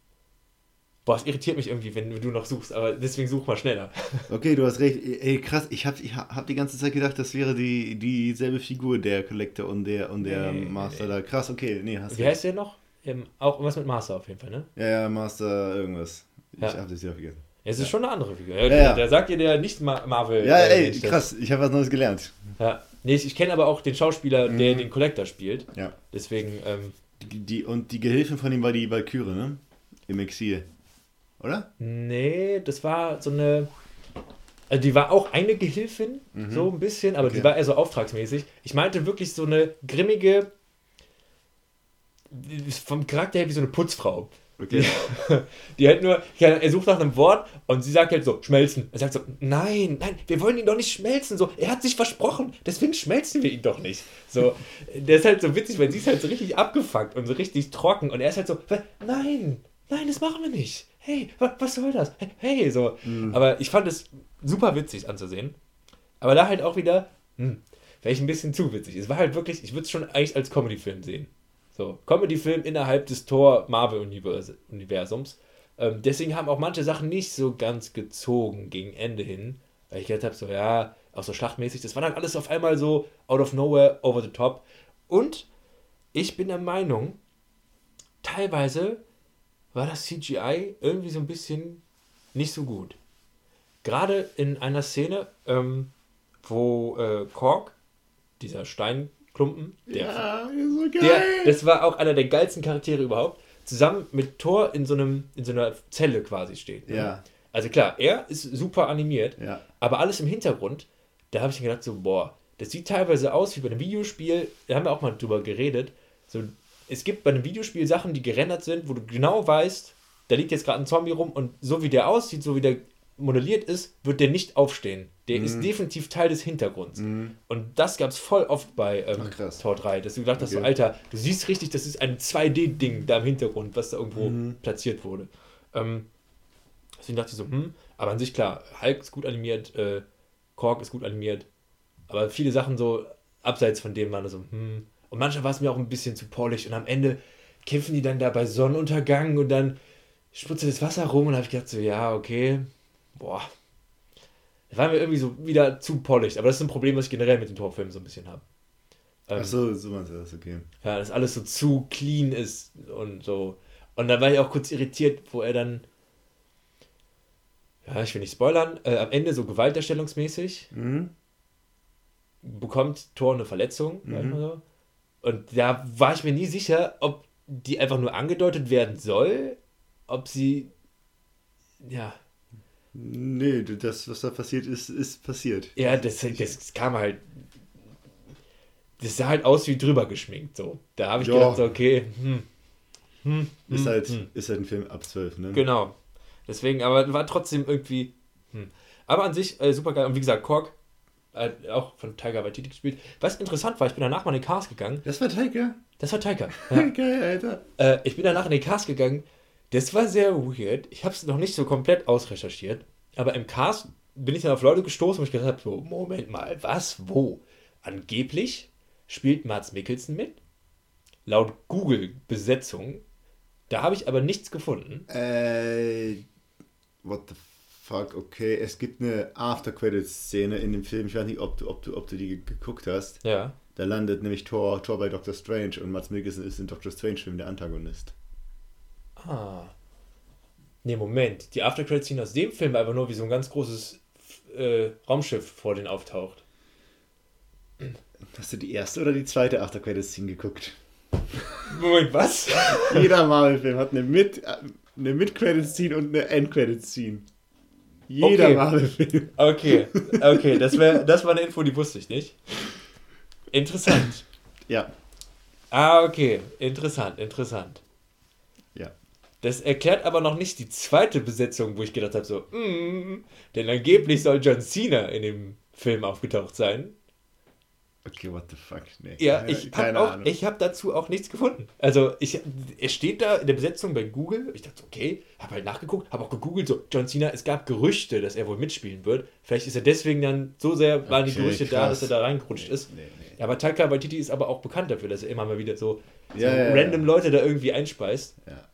Boah, es irritiert mich irgendwie, wenn du noch suchst, aber deswegen such mal schneller. [laughs] Okay, du hast recht. Ey, krass, ich habe ich hab die ganze Zeit gedacht, das wäre die, dieselbe Figur, der Collector und der, und der nee, Master nee. da. Krass, okay, nee, hast Wie recht. heißt der noch? Ähm, auch irgendwas mit Master auf jeden Fall, ne? Ja, ja, Master irgendwas. Ich ja. habe das ja vergessen. Es ist ja. schon eine andere Figur. Ja, ja, Da sagt ihr der nicht Marvel. Ja, äh, ey, krass, ich habe was Neues gelernt. Ja. Nee, ich kenne aber auch den Schauspieler, mhm. der den Collector spielt. Ja. Deswegen. Ähm, die, die, und die Gehilfin von ihm war die Valkyrie, ne? Im Exil oder? Nee, das war so eine. Also die war auch eine Gehilfin, mhm. so ein bisschen, aber okay. die war eher so auftragsmäßig. Ich meinte wirklich so eine grimmige, vom Charakter her wie so eine Putzfrau. Okay. Die, [laughs] die halt nur, er sucht nach einem Wort und sie sagt halt so, schmelzen. Er sagt so, nein, nein, wir wollen ihn doch nicht schmelzen. So, er hat sich versprochen, deswegen schmelzen wir ihn doch nicht. So, der ist halt so witzig, weil sie ist halt so richtig abgefuckt und so richtig trocken und er ist halt so, nein, nein, das machen wir nicht hey, was soll das? Hey, so. Mhm. Aber ich fand es super witzig anzusehen. Aber da halt auch wieder, hm, wäre ich ein bisschen zu witzig. Es war halt wirklich, ich würde es schon eigentlich als Comedy-Film sehen. So, Comedy-Film innerhalb des Tor-Marvel-Universums. Ähm, deswegen haben auch manche Sachen nicht so ganz gezogen gegen Ende hin. Weil ich gedacht habe, so, ja, auch so schlachtmäßig, das war dann alles auf einmal so out of nowhere, over the top. Und ich bin der Meinung, teilweise war das CGI irgendwie so ein bisschen nicht so gut. gerade in einer Szene, ähm, wo äh, Kork, dieser Steinklumpen, der, ja, so geil. Der, das war auch einer der geilsten Charaktere überhaupt, zusammen mit Thor in so einem in so einer Zelle quasi steht. Ne? Ja. Also klar, er ist super animiert, ja. aber alles im Hintergrund, da habe ich mir gedacht so, boah, das sieht teilweise aus wie bei einem Videospiel, da haben wir auch mal drüber geredet, so es gibt bei einem Videospiel Sachen, die gerendert sind, wo du genau weißt, da liegt jetzt gerade ein Zombie rum und so wie der aussieht, so wie der modelliert ist, wird der nicht aufstehen. Der mhm. ist definitiv Teil des Hintergrunds. Mhm. Und das gab es voll oft bei ähm, Ach, Tor 3, dass du gedacht hast, okay. so, Alter, du siehst richtig, das ist ein 2D-Ding da im Hintergrund, was da irgendwo mhm. platziert wurde. Ähm, deswegen dachte ich so, hm, aber an sich klar, Hulk ist gut animiert, äh, Kork ist gut animiert, aber viele Sachen so abseits von dem waren so, hm. Und manchmal war es mir auch ein bisschen zu polished und am Ende kämpfen die dann da bei Sonnenuntergang und dann spritzt das Wasser rum und habe ich gedacht so, ja, okay, boah, das war mir irgendwie so wieder zu polished. Aber das ist ein Problem, was ich generell mit den Torfilmen so ein bisschen habe. Ähm, Ach so, so meinst du das, okay. Ja, dass alles so zu clean ist und so. Und dann war ich auch kurz irritiert, wo er dann, ja, ich will nicht spoilern, äh, am Ende so gewaltdarstellungsmäßig mhm. bekommt Thor eine Verletzung, mhm. so. Und da war ich mir nie sicher, ob die einfach nur angedeutet werden soll, ob sie, ja, Nee, das, was da passiert ist, ist passiert. Ja, das, das kam halt. Das sah halt aus wie drüber geschminkt, so. Da habe ich jo. gedacht, okay, hm, hm, ist, hm, halt, hm. ist halt ein Film ab 12, ne? Genau. Deswegen, aber war trotzdem irgendwie. Hm. Aber an sich äh, super geil. Und wie gesagt, Kork, äh, auch von Tiger Waititi gespielt. Was interessant war, ich bin danach mal in den Cast gegangen. Das war Tiger? Das war Tiger. [laughs] Ja. geil, Alter. Äh, ich bin danach in den Cast gegangen das war sehr weird. Ich habe es noch nicht so komplett ausrecherchiert, aber im Cast bin ich dann auf Leute gestoßen, wo ich gesagt habe, so, Moment mal, was, wo? Angeblich spielt Mats Mikkelsen mit. Laut Google Besetzung. Da habe ich aber nichts gefunden. Äh, what the fuck, okay. Es gibt eine After-Credits-Szene in dem Film. Ich weiß nicht, ob du, ob du, ob du die geguckt hast. Ja. Da landet nämlich Thor, Thor bei Doctor Strange und Mats Mikkelsen ist in Doctor Strange-Film der Antagonist. Ah. Ne, Moment. Die Aftercredits Scene aus dem Film einfach nur wie so ein ganz großes äh, Raumschiff vor denen auftaucht. Hast du die erste oder die zweite Aftercredits Scene geguckt? Moment, was? [laughs] Jeder Marvel-Film hat eine Mid- eine Mid-Credits-Scene und eine End-Credits-Scene. Jeder okay. Marvel-Film. Okay, okay, das, wär, das war eine Info, die wusste ich nicht. Interessant. Ja. Ah, okay. Interessant, interessant. Das erklärt aber noch nicht die zweite Besetzung, wo ich gedacht habe, so, mm, denn angeblich soll John Cena in dem Film aufgetaucht sein. Okay, what the fuck? Nee, ja, ich habe hab dazu auch nichts gefunden. Also, ich, es steht da in der Besetzung bei Google. Ich dachte, okay, habe halt nachgeguckt, habe auch gegoogelt, so, John Cena, es gab Gerüchte, dass er wohl mitspielen wird. Vielleicht ist er deswegen dann so sehr, waren okay, die Gerüchte krass. da, dass er da reingerutscht nee, ist. Nee, nee. Aber Taika Waititi ist aber auch bekannt dafür, dass er immer mal wieder so, ja, so ja, random ja. Leute da irgendwie einspeist. Ja.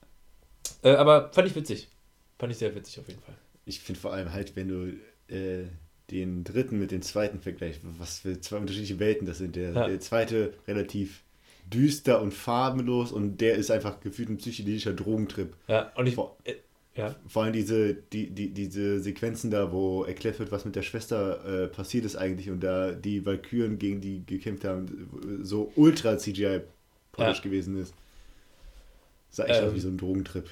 Äh, aber fand ich witzig. Fand ich sehr witzig auf jeden Fall. Ich finde vor allem halt, wenn du äh, den dritten mit dem zweiten vergleichst, was für zwei unterschiedliche Welten das sind. Der, ja. der zweite relativ düster und farbenlos und der ist einfach gefühlt ein psychedelischer Drogentrip. Ja, und ich. Vor, äh, ja. Vor allem diese, die, die, diese Sequenzen da, wo erklärt wird, was mit der Schwester äh, passiert ist eigentlich und da die Valkyren gegen die gekämpft haben, so ultra CGI-polish ja. gewesen ist. Sah echt ähm, aus wie so ein Drogentrip.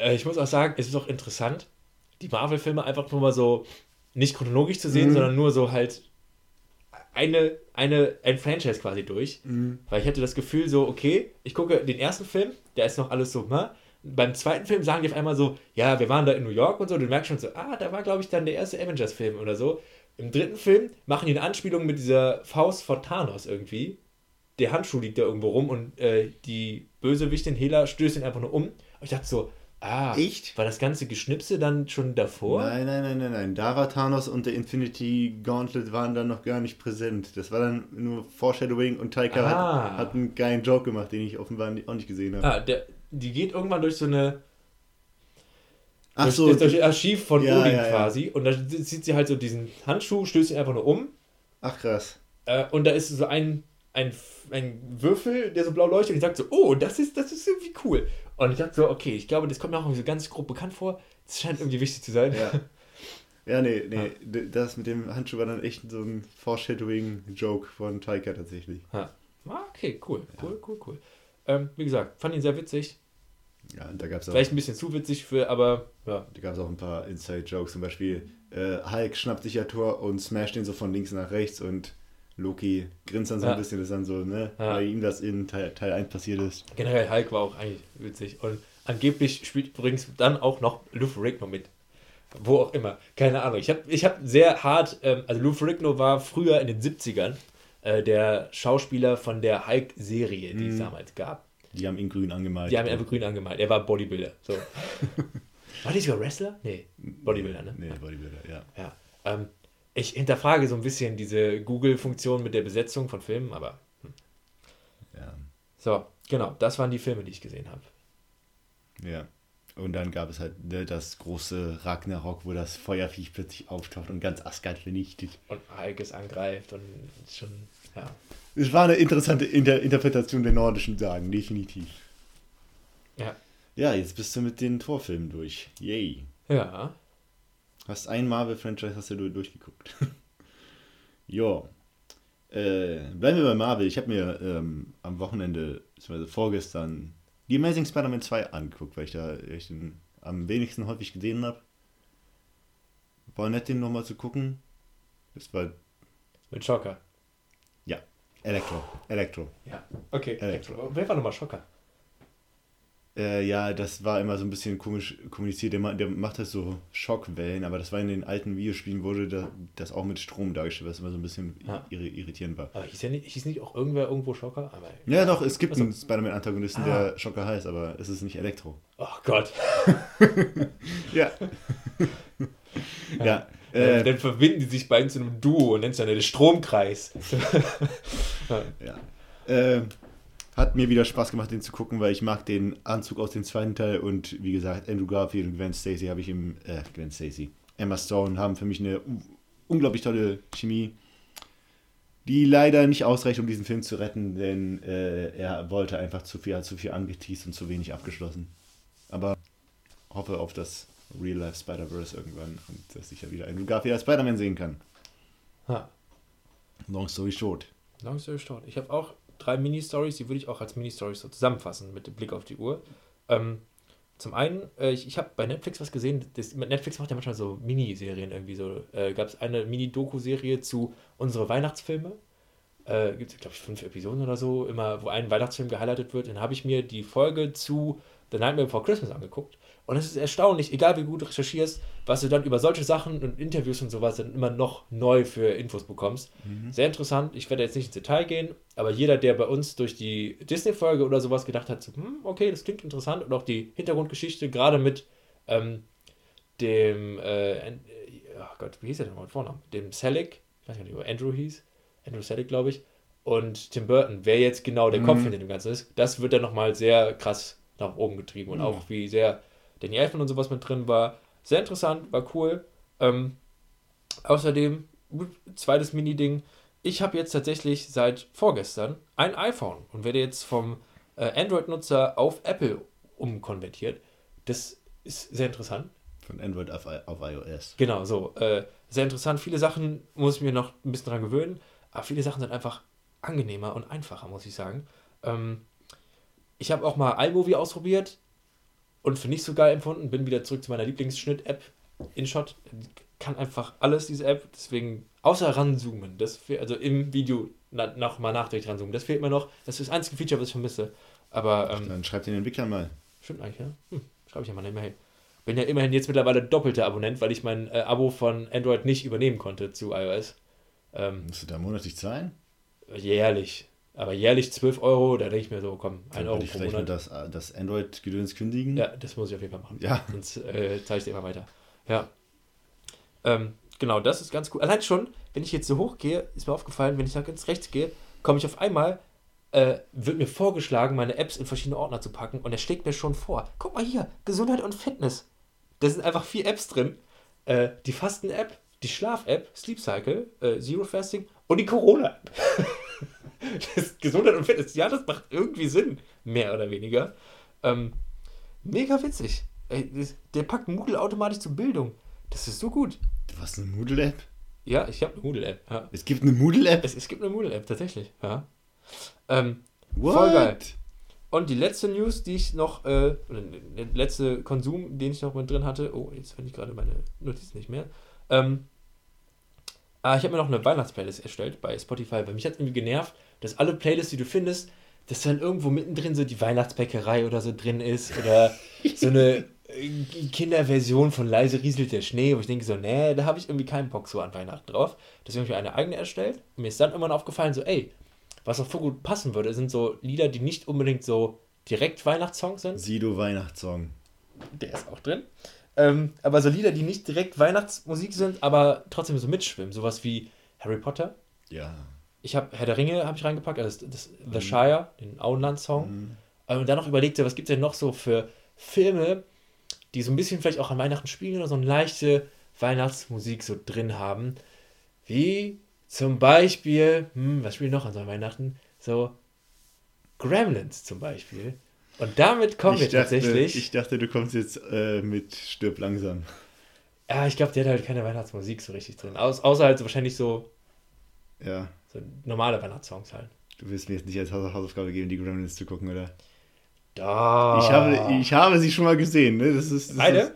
Äh, ich muss auch sagen, es ist auch interessant, die Marvel-Filme einfach nur mal so nicht chronologisch zu sehen, mhm. sondern nur so halt eine, eine, ein Franchise quasi durch. Mhm. Weil ich hatte das Gefühl so, okay, ich gucke den ersten Film, der ist noch alles so, ne? Beim zweiten Film sagen die auf einmal so, ja, wir waren da in New York und so, du merkst schon so, ah, da war, glaube ich, dann der erste Avengers-Film oder so. Im dritten Film machen die eine Anspielung mit dieser Faust von Thanos irgendwie. Der Handschuh liegt da irgendwo rum und äh, die Bösewichtin Hela stößt ihn einfach nur um. Und ich dachte so, Ah, echt? War das ganze Geschnipse dann schon davor? Nein, nein, nein, nein, nein. Da war Thanos und der Infinity Gauntlet waren dann noch gar nicht präsent. Das war dann nur Foreshadowing und Taika ah. hat, hat, einen geilen Joke gemacht, den ich offenbar auch nicht gesehen habe. Ah, der, die geht irgendwann durch so eine. Ach durch, so. Durch das Archiv von ja, Odin ja, quasi. Ja. Und da sieht sie halt so diesen Handschuh, stößt ihn einfach nur um. Ach krass. Äh, und da ist so ein, ein, ein Würfel, der so blau leuchtet und ich sagt so, oh, das ist, das ist irgendwie cool. Und ich dachte so, okay, ich glaube, das kommt mir auch irgendwie so ganz grob bekannt vor. Das scheint irgendwie wichtig zu sein. Ja. Ja, nee, [laughs] nee, ja. das mit dem Handschuh war dann echt so ein Foreshadowing-Joke von Taika tatsächlich. Ja. Ah, okay, cool, cool, cool, cool. Ähm, wie gesagt, fand ihn sehr witzig. Ja, und da gab es auch. Vielleicht ein bisschen zu witzig für, aber ja. Da gab es auch ein paar Inside-Jokes, zum Beispiel äh, Hulk schnappt sich ja Tor und smasht ihn so von links nach rechts und Loki grinst dann so ja. ein bisschen, das dann so, ne, ja. weil ihm das in Teil, Teil 1 passiert ist. Generell Hulk war auch eigentlich witzig und angeblich spielt übrigens dann auch noch Lou Ferrigno mit. Wo auch immer, keine Ahnung. Ich habe ich hab sehr hart, ähm, also Lou Ferrigno war früher in den 70ern äh, der Schauspieler von der Hulk-Serie, die mm. es mhm. damals gab. Die haben ihn grün angemalt. Die haben ihn einfach grün angemalt. Er war Bodybuilder. So. [laughs] war die sogar Wrestler? Nee, Bodybuilder, ne? Nee, Bodybuilder, ja. Ja. Ähm, ich hinterfrage so ein bisschen diese Google-Funktion mit der Besetzung von Filmen, aber. Hm. Ja. So, genau, das waren die Filme, die ich gesehen habe. Ja. Und dann gab es halt ne, das große Ragnarok, wo das Feuerviech plötzlich auftaucht und ganz Asgard vernichtet. Und Hulk angreift und schon, ja. Es war eine interessante Inter Interpretation der nordischen Sagen, definitiv. Ja. Ja, jetzt bist du mit den Torfilmen durch. Yay. Ja. Hast ein Marvel-Franchise hast du durchgeguckt. [laughs] jo. Äh, bleiben wir bei Marvel. Ich habe mir ähm, am Wochenende, beziehungsweise vorgestern, die Amazing Spider-Man 2 angeguckt, weil ich da ich den am wenigsten häufig gesehen habe. War nett, den nochmal zu gucken. Das war. Mit Schocker. Ja. Elektro. Elektro. Ja. Okay. Elektro. Wer war nochmal Schocker? Äh, ja, das war immer so ein bisschen komisch kommuniziert. Der, der macht halt so Schockwellen, aber das war in den alten Videospielen, wurde da, das auch mit Strom dargestellt, was immer so ein bisschen ja. irritierend war. Aber hieß, ja nicht, hieß nicht auch irgendwer irgendwo Schocker? Aber, ja, doch, es gibt also, einen Spider-Man-Antagonisten, ah. der Schocker heißt, aber es ist nicht Elektro. Oh Gott. [laughs] ja. [laughs] ja. ja. Äh, dann verbinden die sich beiden zu einem Duo und nennt es dann den Stromkreis. [laughs] ja. Äh, hat mir wieder Spaß gemacht, den zu gucken, weil ich mag den Anzug aus dem zweiten Teil und wie gesagt, Andrew Garfield und Gwen Stacy habe ich im, äh, Gwen Stacy, Emma Stone haben für mich eine unglaublich tolle Chemie, die leider nicht ausreicht, um diesen Film zu retten, denn äh, er wollte einfach zu viel, hat zu viel angeteased und zu wenig abgeschlossen. Aber hoffe auf das Real Life Spider-Verse irgendwann und dass ich ja wieder Andrew Garfield als Spider-Man sehen kann. Ha. Long story short. Long story short. Ich habe auch drei Mini-Stories, die würde ich auch als Mini-Stories so zusammenfassen mit dem Blick auf die Uhr. Ähm, zum einen, äh, ich, ich habe bei Netflix was gesehen, das, Netflix macht ja manchmal so Miniserien irgendwie so. Äh, Gab es eine Mini-Doku-Serie zu unsere Weihnachtsfilme. Äh, Gibt es, glaube ich, fünf Episoden oder so, immer, wo ein Weihnachtsfilm gehighlightet wird. Dann habe ich mir die Folge zu The Nightmare Before Christmas angeguckt. Und es ist erstaunlich, egal wie gut du recherchierst, was du dann über solche Sachen und Interviews und sowas dann immer noch neu für Infos bekommst. Mhm. Sehr interessant. Ich werde jetzt nicht ins Detail gehen, aber jeder, der bei uns durch die Disney-Folge oder sowas gedacht hat, so, hm, okay, das klingt interessant und auch die Hintergrundgeschichte, gerade mit ähm, dem, äh, oh Gott, wie hieß er denn mal Vornamen? Dem Selig, ich weiß nicht, wie Andrew hieß, Andrew Selig, glaube ich, und Tim Burton, wer jetzt genau der mhm. Kopf hinter dem Ganzen ist, das wird dann nochmal sehr krass nach oben getrieben und mhm. auch wie sehr Danny Elfman und sowas mit drin war. Sehr interessant, war cool. Ähm, außerdem, zweites Mini-Ding. Ich habe jetzt tatsächlich seit vorgestern ein iPhone und werde jetzt vom äh, Android-Nutzer auf Apple umkonvertiert. Das ist sehr interessant. Von Android auf, auf iOS. Genau, so. Äh, sehr interessant. Viele Sachen muss ich mir noch ein bisschen dran gewöhnen, aber viele Sachen sind einfach angenehmer und einfacher, muss ich sagen. Ähm, ich habe auch mal iMovie ausprobiert und für nicht so geil empfunden. Bin wieder zurück zu meiner Lieblingsschnitt-App, InShot. Kann einfach alles, diese App. Deswegen, außer ranzoomen, das fehlt, also im Video na, noch mal nachträglich ranzoomen, das fehlt mir noch. Das ist das einzige Feature, was ich vermisse. Aber, ähm, Dann schreibt den Entwicklern mal. Stimmt eigentlich, ja? Hm, schreibe ich ja mal eine Mail. Bin ja immerhin jetzt mittlerweile doppelter Abonnent, weil ich mein äh, Abo von Android nicht übernehmen konnte zu iOS. Ähm, Musst du da monatlich zahlen? Jährlich. Aber jährlich 12 Euro, da denke ich mir so, komm, 1 Euro pro Monat. das, äh, das Android-Gedöns kündigen? Ja, das muss ich auf jeden Fall machen. Ja. Sonst äh, zeige ich dir immer weiter. Ja. Ähm, genau, das ist ganz cool. Allein schon, wenn ich jetzt so hoch gehe, ist mir aufgefallen, wenn ich nach ganz rechts gehe, komme ich auf einmal, äh, wird mir vorgeschlagen, meine Apps in verschiedene Ordner zu packen und er schlägt mir schon vor. Guck mal hier, Gesundheit und Fitness. Da sind einfach vier Apps drin. Äh, die Fasten-App, die Schlaf-App, Sleep Cycle, äh, Zero Fasting und die Corona-App. [laughs] [laughs] das Gesundheit und Fitness, ja, das macht irgendwie Sinn, mehr oder weniger. Ähm, mega witzig. Der packt Moodle automatisch zur Bildung. Das ist so gut. Du hast eine Moodle-App? Ja, ich habe eine Moodle-App. Ja. Es gibt eine Moodle-App? Es, es gibt eine Moodle-App, tatsächlich. Ja. Ähm, voll geil. Und die letzte News, die ich noch, äh, der letzte Konsum, den ich noch mit drin hatte, oh, jetzt finde ich gerade meine Notizen nicht mehr. Ähm, ah, ich habe mir noch eine Weihnachtsplaylist erstellt bei Spotify, weil mich hat irgendwie genervt, dass alle Playlists, die du findest, dass dann irgendwo mittendrin so die Weihnachtsbäckerei oder so drin ist oder so eine äh, Kinderversion von Leise rieselt der Schnee, wo ich denke so, nee, da habe ich irgendwie keinen Bock so an Weihnachten drauf. Deswegen habe ich eine eigene erstellt und mir ist dann irgendwann aufgefallen, so, ey, was auch voll gut passen würde, sind so Lieder, die nicht unbedingt so direkt Weihnachtssongs sind. Sido Weihnachtssong. Der ist auch drin. Ähm, aber so Lieder, die nicht direkt Weihnachtsmusik sind, aber trotzdem so mitschwimmen. Sowas wie Harry Potter. Ja. Ich habe Herr der Ringe habe ich reingepackt, also das, das The mhm. Shire, den Auenland-Song. Mhm. Und dann noch überlegte, was gibt es denn noch so für Filme, die so ein bisschen vielleicht auch an Weihnachten spielen oder so eine leichte Weihnachtsmusik so drin haben. Wie zum Beispiel, hm, was spielen noch an so Weihnachten? So Gremlins zum Beispiel. Und damit kommen ich wir dachte, tatsächlich. Ich dachte, du kommst jetzt äh, mit Stirb langsam. Ja, ich glaube, der hat halt keine Weihnachtsmusik so richtig drin. Aus, außer halt so wahrscheinlich so. Ja. So normale Weihnachtssongs halt. Du willst mir jetzt nicht als Hausaufgabe geben, die Gremlins zu gucken, oder? Da. Ich habe, ich habe sie schon mal gesehen, ne? Das ist. Das Beide? Ist,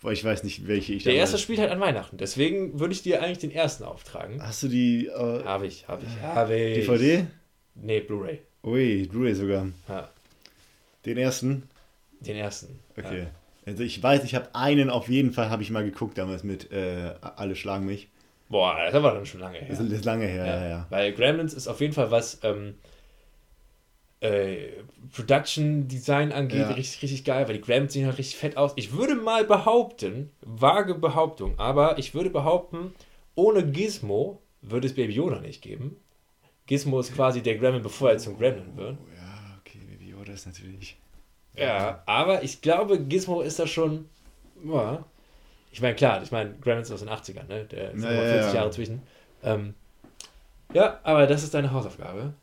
Boah, ich weiß nicht, welche ich Der erste spielt halt an Weihnachten. Deswegen würde ich dir eigentlich den ersten auftragen. Hast du die. Äh, habe ich, habe ich, habe ich. DVD? Nee, Blu-ray. Ui, Blu-ray sogar. Ja. Den ersten? Den ersten. Okay. Ja. Also ich weiß, ich habe einen auf jeden Fall, habe ich mal geguckt damals mit äh, Alle schlagen mich. Boah, das war dann schon lange her. Das ist lange her, ja, ja. ja. Weil Gremlins ist auf jeden Fall was, ähm, äh, Production Design angeht, ja. richtig, richtig geil, weil die Grams sehen halt richtig fett aus. Ich würde mal behaupten, vage Behauptung, aber ich würde behaupten, ohne Gizmo würde es Baby Yoda nicht geben. Gizmo ist quasi der Gremlin, bevor er zum Gremlin wird. Oh, ja, okay, Baby Yoda ist natürlich. Ja, aber ich glaube, Gizmo ist da schon. Ja. Ich meine, klar, ich meine, Gremlins aus den 80ern, ne? Der ist ja, 40 ja. Jahre zwischen. Ähm, ja, aber das ist deine Hausaufgabe.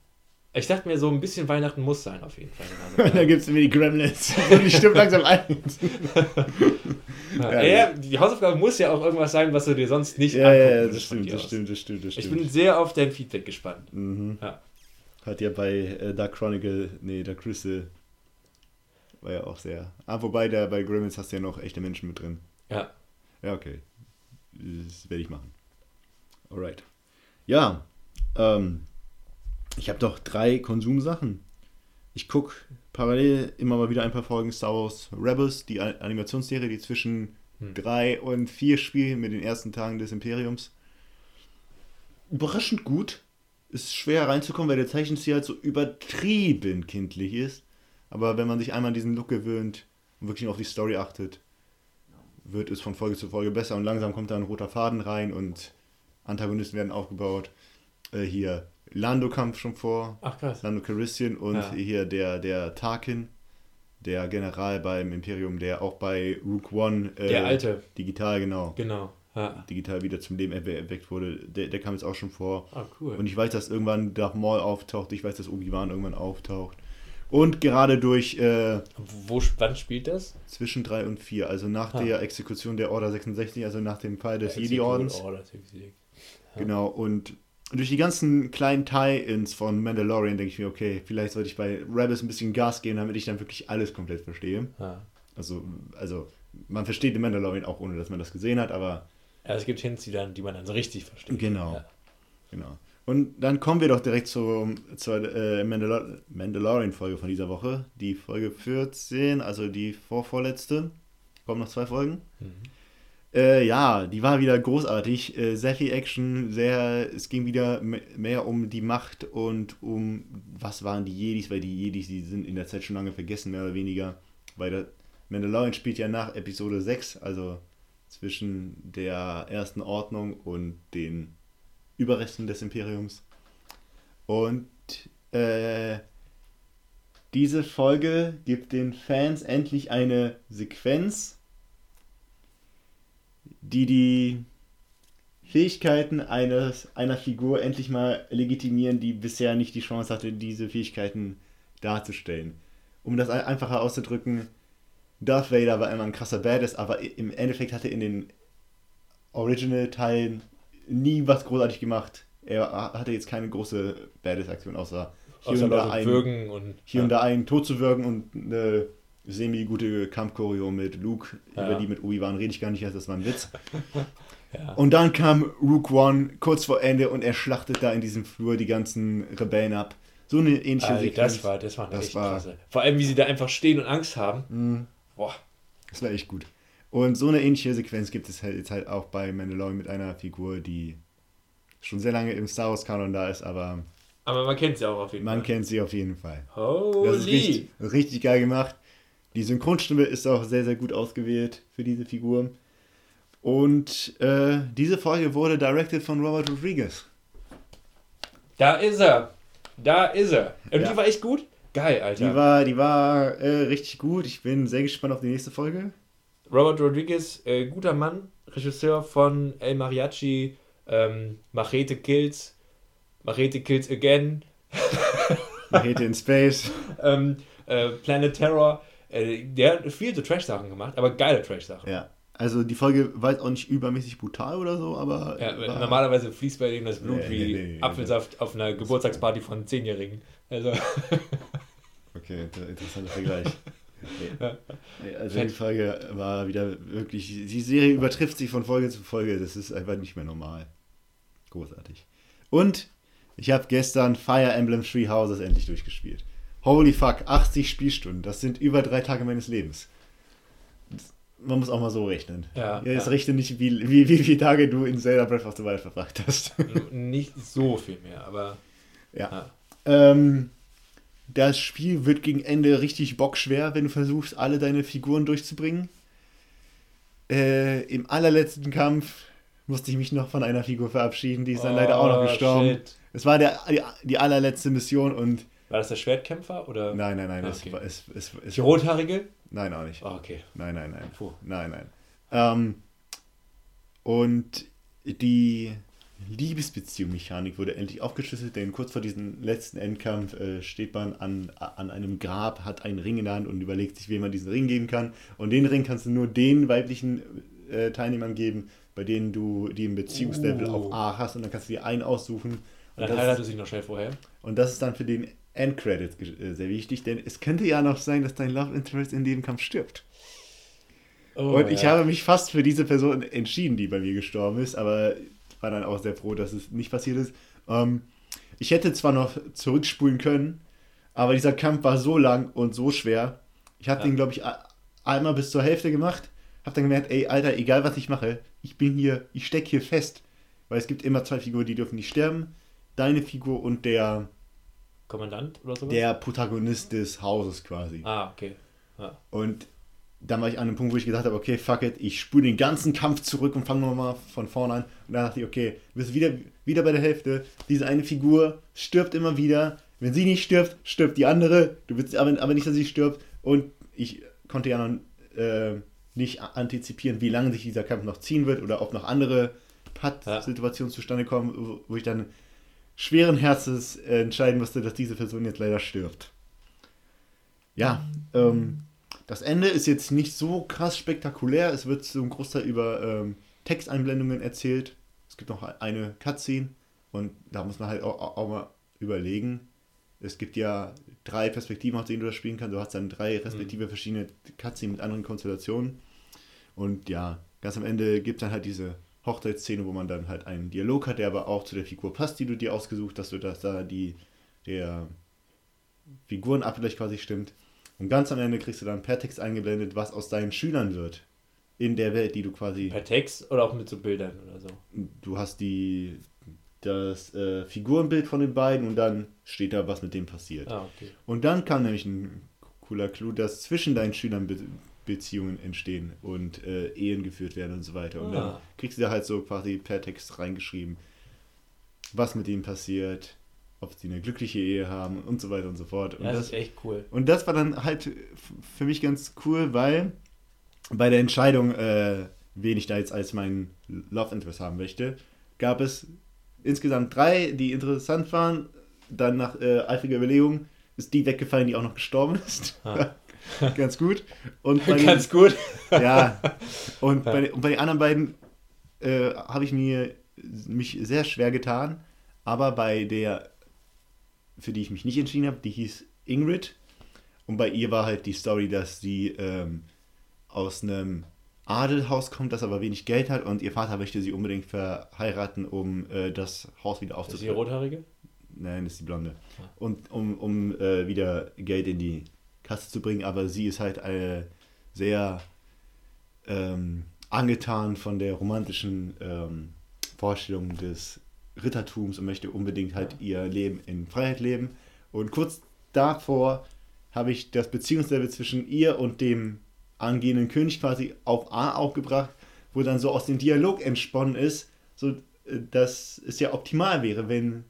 Ich dachte mir, so ein bisschen Weihnachten muss sein, auf jeden Fall. Also, [laughs] da gibt es mir die Gremlins. [laughs] Und die stimmt langsam ein. [laughs] ja, ja, die Hausaufgabe muss ja auch irgendwas sein, was du dir sonst nicht ja, angucken Ja, das stimmt, das stimmt, das stimmt, das stimmt. Ich bin sehr auf dein Feedback gespannt. Mhm. Ja. Hat ja bei äh, Dark Chronicle, nee, Dark Crystal war ja auch sehr. Ah, wobei der, bei Gremlins hast du ja noch echte Menschen mit drin. Ja. Ja, okay. Das werde ich machen. Alright. Ja, ähm, ich habe doch drei Konsumsachen. Ich gucke parallel immer mal wieder ein paar Folgen Star Wars Rebels, die Animationsserie, die zwischen hm. drei und vier spielen mit den ersten Tagen des Imperiums. Überraschend gut. Ist schwer reinzukommen, weil der Zeichenstil halt so übertrieben kindlich ist. Aber wenn man sich einmal an diesen Look gewöhnt und wirklich auf die Story achtet, wird es von Folge zu Folge besser und langsam kommt da ein roter Faden rein und Antagonisten werden aufgebaut. Äh, hier Lando kam schon vor. Ach krass. Lando Calrissian und ja. hier der, der Tarkin, der General beim Imperium, der auch bei Rook One. Äh, der alte. Digital, genau. Genau. Ja. Digital wieder zum Leben erweckt wurde. Der, der kam jetzt auch schon vor. Ah, cool. Und ich weiß, dass irgendwann Darth Maul auftaucht. Ich weiß, dass Obi-Wan irgendwann auftaucht. Und gerade durch. Äh, Wo, wann spielt das? Zwischen 3 und 4. Also nach ha. der Exekution der Order 66, also nach dem Fall des Jedi-Ordens. Genau, und durch die ganzen kleinen Tie-Ins von Mandalorian denke ich mir, okay, vielleicht sollte ich bei Rebels ein bisschen Gas geben, damit ich dann wirklich alles komplett verstehe. Ja. Also, also, man versteht den Mandalorian auch, ohne dass man das gesehen hat, aber. Ja, es gibt Hints, die, dann, die man dann so richtig versteht. Genau. Ja. Genau. Und dann kommen wir doch direkt zur, zur äh, Mandalor Mandalorian-Folge von dieser Woche. Die Folge 14, also die vorvorletzte. Kommen noch zwei Folgen. Mhm. Äh, ja, die war wieder großartig. Äh, sehr viel Action, sehr, es ging wieder mehr um die Macht und um, was waren die Jedis, weil die Jedis, die sind in der Zeit schon lange vergessen, mehr oder weniger. Weil der Mandalorian spielt ja nach Episode 6, also zwischen der ersten Ordnung und den Überresten des Imperiums. Und äh, diese Folge gibt den Fans endlich eine Sequenz, die die Fähigkeiten eines, einer Figur endlich mal legitimieren, die bisher nicht die Chance hatte, diese Fähigkeiten darzustellen. Um das einfacher auszudrücken, Darth Vader war immer ein krasser Badass, aber im Endeffekt hatte in den Original-Teilen nie was großartig gemacht. Er hatte jetzt keine große Badass-Aktion, außer hier, außer und, da einen, und, hier ja. und da einen tot zu würgen und eine semi-gute Kampfchoreo mit Luke, ja. über die mit Obi-Wan rede ich gar nicht erst, das war ein Witz. [laughs] ja. Und dann kam Rook One kurz vor Ende und er schlachtet da in diesem Flur die ganzen Rebellen ab. So eine ähnliche also, Sequenz. Das war, das war das echt war, klasse. Vor allem, wie sie da einfach stehen und Angst haben. Mhm. Boah. Das war echt gut. Und so eine ähnliche Sequenz gibt es halt jetzt halt auch bei Mandalorian mit einer Figur, die schon sehr lange im Star Wars Kanon da ist, aber. Aber man kennt sie auch auf jeden man Fall. Man kennt sie auf jeden Fall. Holy. Das ist richtig, richtig geil gemacht. Die Synchronstimme ist auch sehr, sehr gut ausgewählt für diese Figur. Und äh, diese Folge wurde directed von Robert Rodriguez. Da ist er. Da ist er. Und ja. die war echt gut? Geil, Alter. Die war, die war äh, richtig gut. Ich bin sehr gespannt auf die nächste Folge. Robert Rodriguez, äh, guter Mann, Regisseur von El Mariachi, ähm, Machete Kills, Machete Kills Again, Machete in Space, [laughs] ähm, äh, Planet Terror. Äh, der hat viel so Trash-Sachen gemacht, aber geile Trash-Sachen. Ja. Also die Folge war jetzt auch nicht übermäßig brutal oder so, aber. Ja, normalerweise fließt bei denen das Blut nee, wie nee, nee, Apfelsaft auf einer Geburtstagsparty von Zehnjährigen. Also. [laughs] okay, interessanter Vergleich. [laughs] Also die Folge war wieder wirklich. Die Serie übertrifft sich von Folge zu Folge. Das ist einfach nicht mehr normal. Großartig. Und ich habe gestern Fire Emblem Three Houses endlich durchgespielt. Holy fuck, 80 Spielstunden. Das sind über drei Tage meines Lebens. Man muss auch mal so rechnen. Ja, ja, jetzt ja. rechne nicht, wie, wie, wie viele Tage du in Zelda Breath of the Wild verbracht hast. Nicht so viel mehr, aber. Ja. ja. Ähm, das Spiel wird gegen Ende richtig bockschwer, wenn du versuchst, alle deine Figuren durchzubringen. Äh, Im allerletzten Kampf musste ich mich noch von einer Figur verabschieden, die ist dann oh, leider auch noch oh, gestorben. Es war der, die, die, allerletzte Mission und. War das der Schwertkämpfer oder? Nein, nein, nein. Ah, okay. es, es, es, die Rothaarige? Nein, auch nicht. Oh, okay. Nein, nein, nein. Puh. Nein, nein. Ähm, und die Liebesbeziehung-Mechanik wurde endlich aufgeschlüsselt, denn kurz vor diesem letzten Endkampf äh, steht man an, an einem Grab, hat einen Ring in der Hand und überlegt sich, wem man diesen Ring geben kann. Und den Ring kannst du nur den weiblichen äh, Teilnehmern geben, bei denen du die im Beziehungslevel uh. auf A hast und dann kannst du dir einen aussuchen. Und dann heiratet sich noch schnell vorher. Und das ist dann für den Endcredit äh, sehr wichtig, denn es könnte ja noch sein, dass dein Love Interest in dem Kampf stirbt. Oh, und ich ja. habe mich fast für diese Person entschieden, die bei mir gestorben ist, aber war dann auch sehr froh, dass es nicht passiert ist. Ähm, ich hätte zwar noch zurückspulen können, aber dieser Kampf war so lang und so schwer. Ich habe ja. den, glaube ich, einmal bis zur Hälfte gemacht. Habe dann gemerkt, ey, Alter, egal was ich mache, ich bin hier, ich stecke hier fest. Weil es gibt immer zwei Figuren, die dürfen nicht sterben. Deine Figur und der Kommandant oder so? Der Protagonist des Hauses quasi. Ah, okay. Ja. Und dann war ich an einem Punkt, wo ich gesagt habe, okay, fuck it, ich spule den ganzen Kampf zurück und fange nochmal von vorne an. Und dann dachte ich, okay, du bist wieder, wieder bei der Hälfte. Diese eine Figur stirbt immer wieder. Wenn sie nicht stirbt, stirbt die andere. Du willst aber, aber nicht, dass sie stirbt. Und ich konnte ja noch äh, nicht antizipieren, wie lange sich dieser Kampf noch ziehen wird oder ob noch andere Putt-Situationen ja. zustande kommen, wo ich dann schweren Herzens entscheiden musste, dass diese Person jetzt leider stirbt. Ja, ähm, das Ende ist jetzt nicht so krass spektakulär. Es wird zum Großteil über ähm, Texteinblendungen erzählt. Es gibt noch eine Cutscene und da muss man halt auch, auch, mal überlegen. Es gibt ja drei Perspektiven, aus denen du das spielen kannst. Du hast dann drei respektive mhm. verschiedene Cutscenes mit anderen Konstellationen. Und ja, ganz am Ende gibt es dann halt diese Hochzeitsszene, wo man dann halt einen Dialog hat, der aber auch zu der Figur passt, die du dir ausgesucht hast, sodass da die, der Figurenabgleich quasi stimmt. Und ganz am Ende kriegst du dann per Text eingeblendet, was aus deinen Schülern wird. In der Welt, die du quasi. Per Text oder auch mit so Bildern oder so? Du hast die das äh, Figurenbild von den beiden und dann steht da, was mit dem passiert. Ah, okay. Und dann kam nämlich ein cooler Clou, dass zwischen deinen Schülern Beziehungen entstehen und äh, Ehen geführt werden und so weiter. Und ah. dann kriegst du da halt so quasi per Text reingeschrieben, was mit ihnen passiert, ob sie eine glückliche Ehe haben und so weiter und so fort. Und ja, das, das ist echt cool. Und das war dann halt für mich ganz cool, weil bei der Entscheidung, äh, wen ich da jetzt als meinen Love Interest haben möchte, gab es insgesamt drei, die interessant waren. Dann nach äh, eifriger Überlegung ist die weggefallen, die auch noch gestorben ist. Ah. [laughs] [laughs] ganz gut. Und [laughs] Ganz gut. [laughs] ja. Und bei, und bei den anderen beiden äh, habe ich mir mich sehr schwer getan, aber bei der, für die ich mich nicht entschieden habe, die hieß Ingrid. Und bei ihr war halt die Story, dass sie ähm, aus einem Adelhaus kommt, das aber wenig Geld hat und ihr Vater möchte sie unbedingt verheiraten, um äh, das Haus wieder aufzubauen. Ist sie die Rothaarige? Nein, das ist die Blonde. Ah. Und um, um äh, wieder Geld in die Kasse zu bringen, aber sie ist halt äh, sehr ähm, angetan von der romantischen ähm, Vorstellung des Rittertums und möchte unbedingt halt ihr Leben in Freiheit leben. Und kurz davor habe ich das Beziehungslevel zwischen ihr und dem angehenden König quasi auf A aufgebracht, wo dann so aus dem Dialog entsponnen ist, so äh, dass es ja optimal wäre, wenn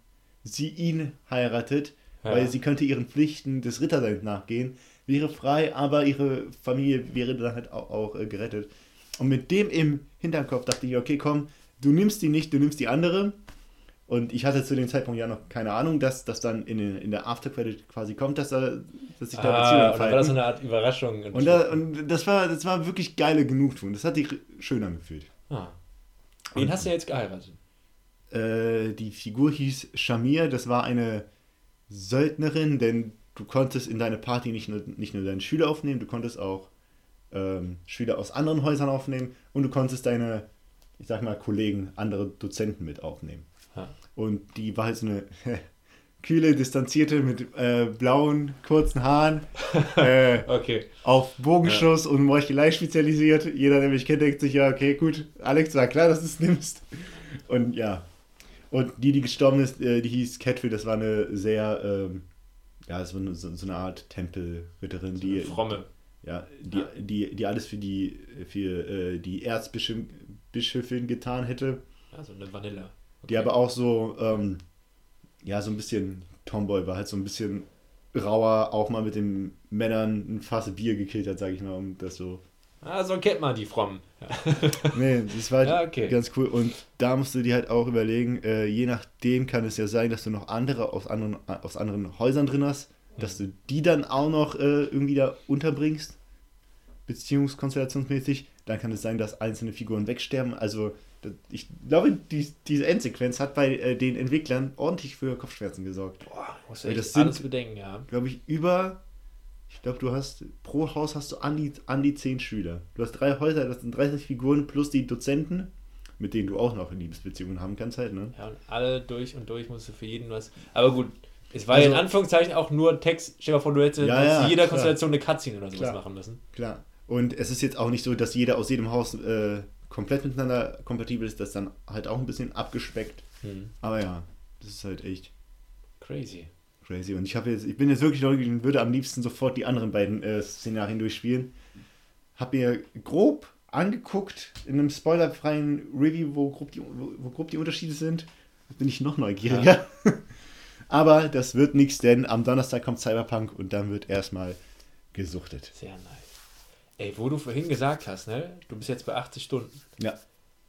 sie ihn heiratet, ja. weil sie könnte ihren Pflichten des Ritterseins nachgehen, wäre frei, aber ihre Familie wäre dann halt auch, auch äh, gerettet. Und mit dem im Hinterkopf dachte ich, okay, komm, du nimmst die nicht, du nimmst die andere. Und ich hatte zu dem Zeitpunkt ja noch keine Ahnung, dass das dann in, in der Aftercredit quasi kommt, dass, da, dass sich da ah, Beziehungen und war das so eine Art Überraschung. Und, da, und das, war, das war wirklich geile Genugtuung. Das hat sich schön angefühlt. Ah. Wen und, hast du jetzt geheiratet? Äh, die Figur hieß Shamir, das war eine Söldnerin, denn du konntest in deine Party nicht nur, nicht nur deine Schüler aufnehmen, du konntest auch ähm, Schüler aus anderen Häusern aufnehmen und du konntest deine, ich sag mal, Kollegen, andere Dozenten mit aufnehmen. Ha. Und die war halt so eine [laughs] kühle, distanzierte mit äh, blauen, kurzen Haaren. [laughs] Äh, okay. Auf Bogenschuss ja. und Meuchelei spezialisiert. Jeder, der mich kennt, denkt sich, ja, okay, gut, Alex, war klar, dass du es nimmst. Und ja. Und die, die gestorben ist, äh, die hieß Catfield, das war eine sehr, ähm, ja, so eine, so, so eine Art Tempelritterin, so die. Fromme. Ja, die, ja. Die, die alles für die, für, äh, die Erzbischöfin getan hätte. Also eine Vanilla. Okay. Die aber auch so, ähm, ja, so ein bisschen Tomboy war, halt so ein bisschen rauer, auch mal mit den Männern ein Fass Bier gekillt hat, sag ich mal, um das so. Ah, so kennt man die Frommen. [laughs] nee, das war halt ja, okay. ganz cool. Und da musst du dir halt auch überlegen, äh, je nachdem kann es ja sein, dass du noch andere aus anderen, aus anderen Häusern drin hast, dass du die dann auch noch äh, irgendwie da unterbringst, beziehungskonstellationsmäßig. Dann kann es sein, dass einzelne Figuren wegsterben. Also ich glaube, die, diese Endsequenz hat bei äh, den Entwicklern ordentlich für Kopfschmerzen gesorgt. Boah, muss ja das sind, alles bedenken, ja. Glaube ich, über, ich glaube, du hast, pro Haus hast du an die, an die 10 Schüler. Du hast drei Häuser, das sind 30 Figuren plus die Dozenten, mit denen du auch noch Liebesbeziehungen haben kannst halt, ne? Ja, und alle durch und durch musst du für jeden was. Aber gut, es war also, in Anführungszeichen auch nur Text. Stell dir mal vor, du hättest ja, ja, jeder klar. Konstellation eine Cutscene oder sowas klar, machen müssen. Klar. Und es ist jetzt auch nicht so, dass jeder aus jedem Haus äh, komplett miteinander kompatibel ist, das dann halt auch ein bisschen abgespeckt. Mhm. Aber ja, das ist halt echt crazy. Crazy. Und ich habe jetzt, ich bin jetzt wirklich neugierig und würde am liebsten sofort die anderen beiden äh, Szenarien durchspielen. Hab mir grob angeguckt in einem spoilerfreien Review, wo grob die, wo, wo grob die Unterschiede sind. bin ich noch neugieriger. Ja. [laughs] Aber das wird nichts, denn am Donnerstag kommt Cyberpunk und dann wird erstmal gesuchtet. Sehr nice. Ey, wo du vorhin gesagt hast, ne? Du bist jetzt bei 80 Stunden. Ja.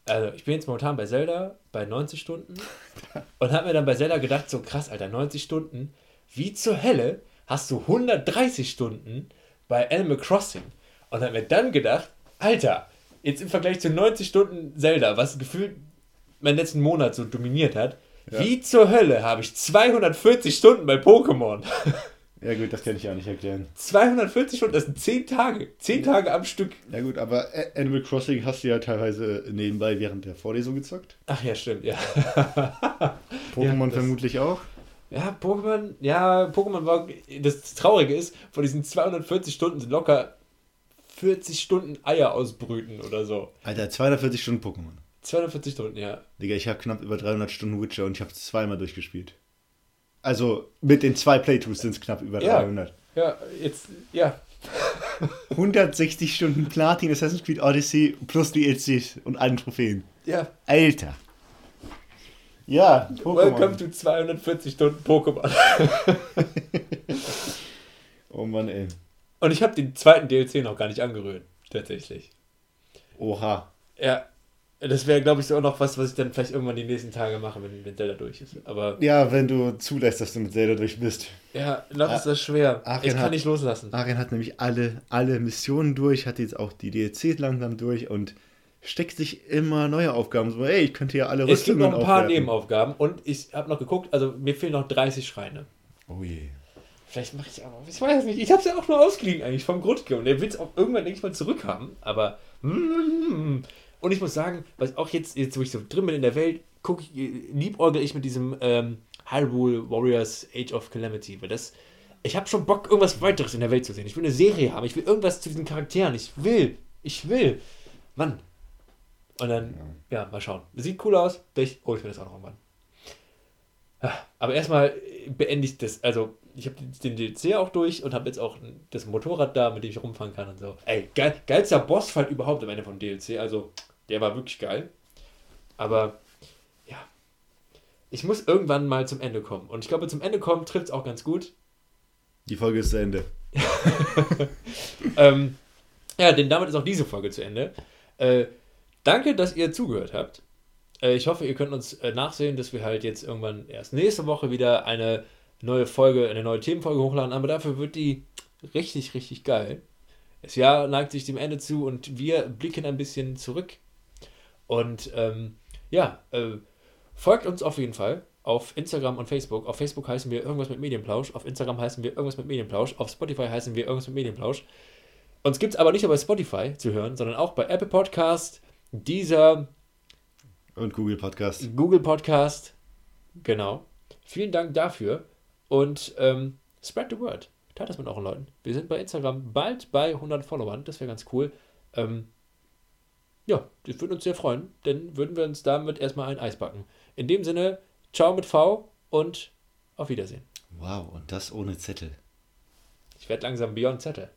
Also, ich bin jetzt momentan bei Zelda bei 90 Stunden [laughs] und habe mir dann bei Zelda gedacht, so krass, Alter, 90 Stunden. Wie zur Hölle hast du 130 Stunden bei Animal Crossing? Und habe mir dann gedacht, Alter, jetzt im Vergleich zu 90 Stunden Zelda, was gefühlt meinen letzten Monat so dominiert hat, ja. wie zur Hölle habe ich 240 Stunden bei Pokémon? [laughs] Ja gut, das kann ich ja nicht erklären. 240 Stunden, das sind 10 Tage. 10 Tage am Stück. Ja gut, aber Animal Crossing hast du ja teilweise nebenbei während der Vorlesung gezockt. Ach ja, stimmt, ja. [laughs] Pokémon ja, vermutlich auch. Ja, Pokémon, ja, Pokémon war, das Traurige ist, von diesen 240 Stunden sind locker 40 Stunden Eier ausbrüten oder so. Alter, 240 Stunden Pokémon. 240 Stunden, ja. Digga, ich habe knapp über 300 Stunden Witcher und ich habe zweimal durchgespielt. Also mit den zwei Playthroughs sind es knapp über ja. 300. Ja, jetzt, ja. [laughs] 160 Stunden Platin Assassin's Creed Odyssey plus DLCs und allen Trophäen. Ja. Alter. Ja, Pokémon. Welcome to 240 Stunden Pokémon. [laughs] oh Mann, ey. Und ich habe den zweiten DLC noch gar nicht angerührt, tatsächlich. Oha. Ja, das wäre, glaube ich, auch noch was, was ich dann vielleicht irgendwann die nächsten Tage mache, wenn, wenn Zelda durch ist. Aber ja, wenn du zulässt, dass du mit Zelda durch bist. Ja, noch ist das schwer. Arien ich kann hat, nicht loslassen. Arien hat nämlich alle, alle Missionen durch, hat jetzt auch die DLCs langsam durch und steckt sich immer neue Aufgaben. So, ey, ich könnte ja alle Rüstungen Es gibt noch ein paar aufwerten. Nebenaufgaben und ich habe noch geguckt, also mir fehlen noch 30 Schreine. Oh je. Vielleicht mache ich auch, ich weiß nicht, ich habe es ja auch nur ausgeliehen eigentlich vom Grundke und der will es auch irgendwann, denke ich mal, zurückhaben, aber mm, und ich muss sagen, was auch jetzt, jetzt wo ich so drin bin in der Welt, gucke ich, liebäugel ich mit diesem ähm, Hyrule Warriors Age of Calamity, weil das, ich habe schon Bock, irgendwas weiteres in der Welt zu sehen. Ich will eine Serie haben, ich will irgendwas zu diesen Charakteren, ich will, ich will. Mann. Und dann, ja, ja mal schauen. Sieht cool aus, vielleicht hole ich mir das auch noch irgendwann. Aber erstmal beende ich das, also ich habe den DLC auch durch und habe jetzt auch das Motorrad da, mit dem ich rumfahren kann und so. Ey, geil, geilster Bossfight überhaupt am Ende vom DLC, also der war wirklich geil. Aber ja, ich muss irgendwann mal zum Ende kommen. Und ich glaube, zum Ende kommen trifft es auch ganz gut. Die Folge ist zu Ende. [laughs] ähm, ja, denn damit ist auch diese Folge zu Ende. Äh, danke, dass ihr zugehört habt. Äh, ich hoffe, ihr könnt uns äh, nachsehen, dass wir halt jetzt irgendwann erst nächste Woche wieder eine neue Folge, eine neue Themenfolge hochladen. Aber dafür wird die richtig, richtig geil. Das Jahr neigt sich dem Ende zu und wir blicken ein bisschen zurück. Und ähm, ja, äh, folgt uns auf jeden Fall auf Instagram und Facebook. Auf Facebook heißen wir irgendwas mit Medienplausch. Auf Instagram heißen wir irgendwas mit Medienplausch. Auf Spotify heißen wir irgendwas mit Medienplausch. Uns gibt es aber nicht nur bei Spotify zu hören, sondern auch bei Apple Podcast, dieser und Google Podcast. Google Podcast, genau. Vielen Dank dafür und ähm, spread the word. Teilt das mit euren Leuten. Wir sind bei Instagram bald bei 100 Followern. Das wäre ganz cool. Ähm, ja, das würde uns sehr freuen, denn würden wir uns damit erstmal ein Eis backen. In dem Sinne, ciao mit V und auf Wiedersehen. Wow, und das ohne Zettel. Ich werde langsam Beyond Zettel.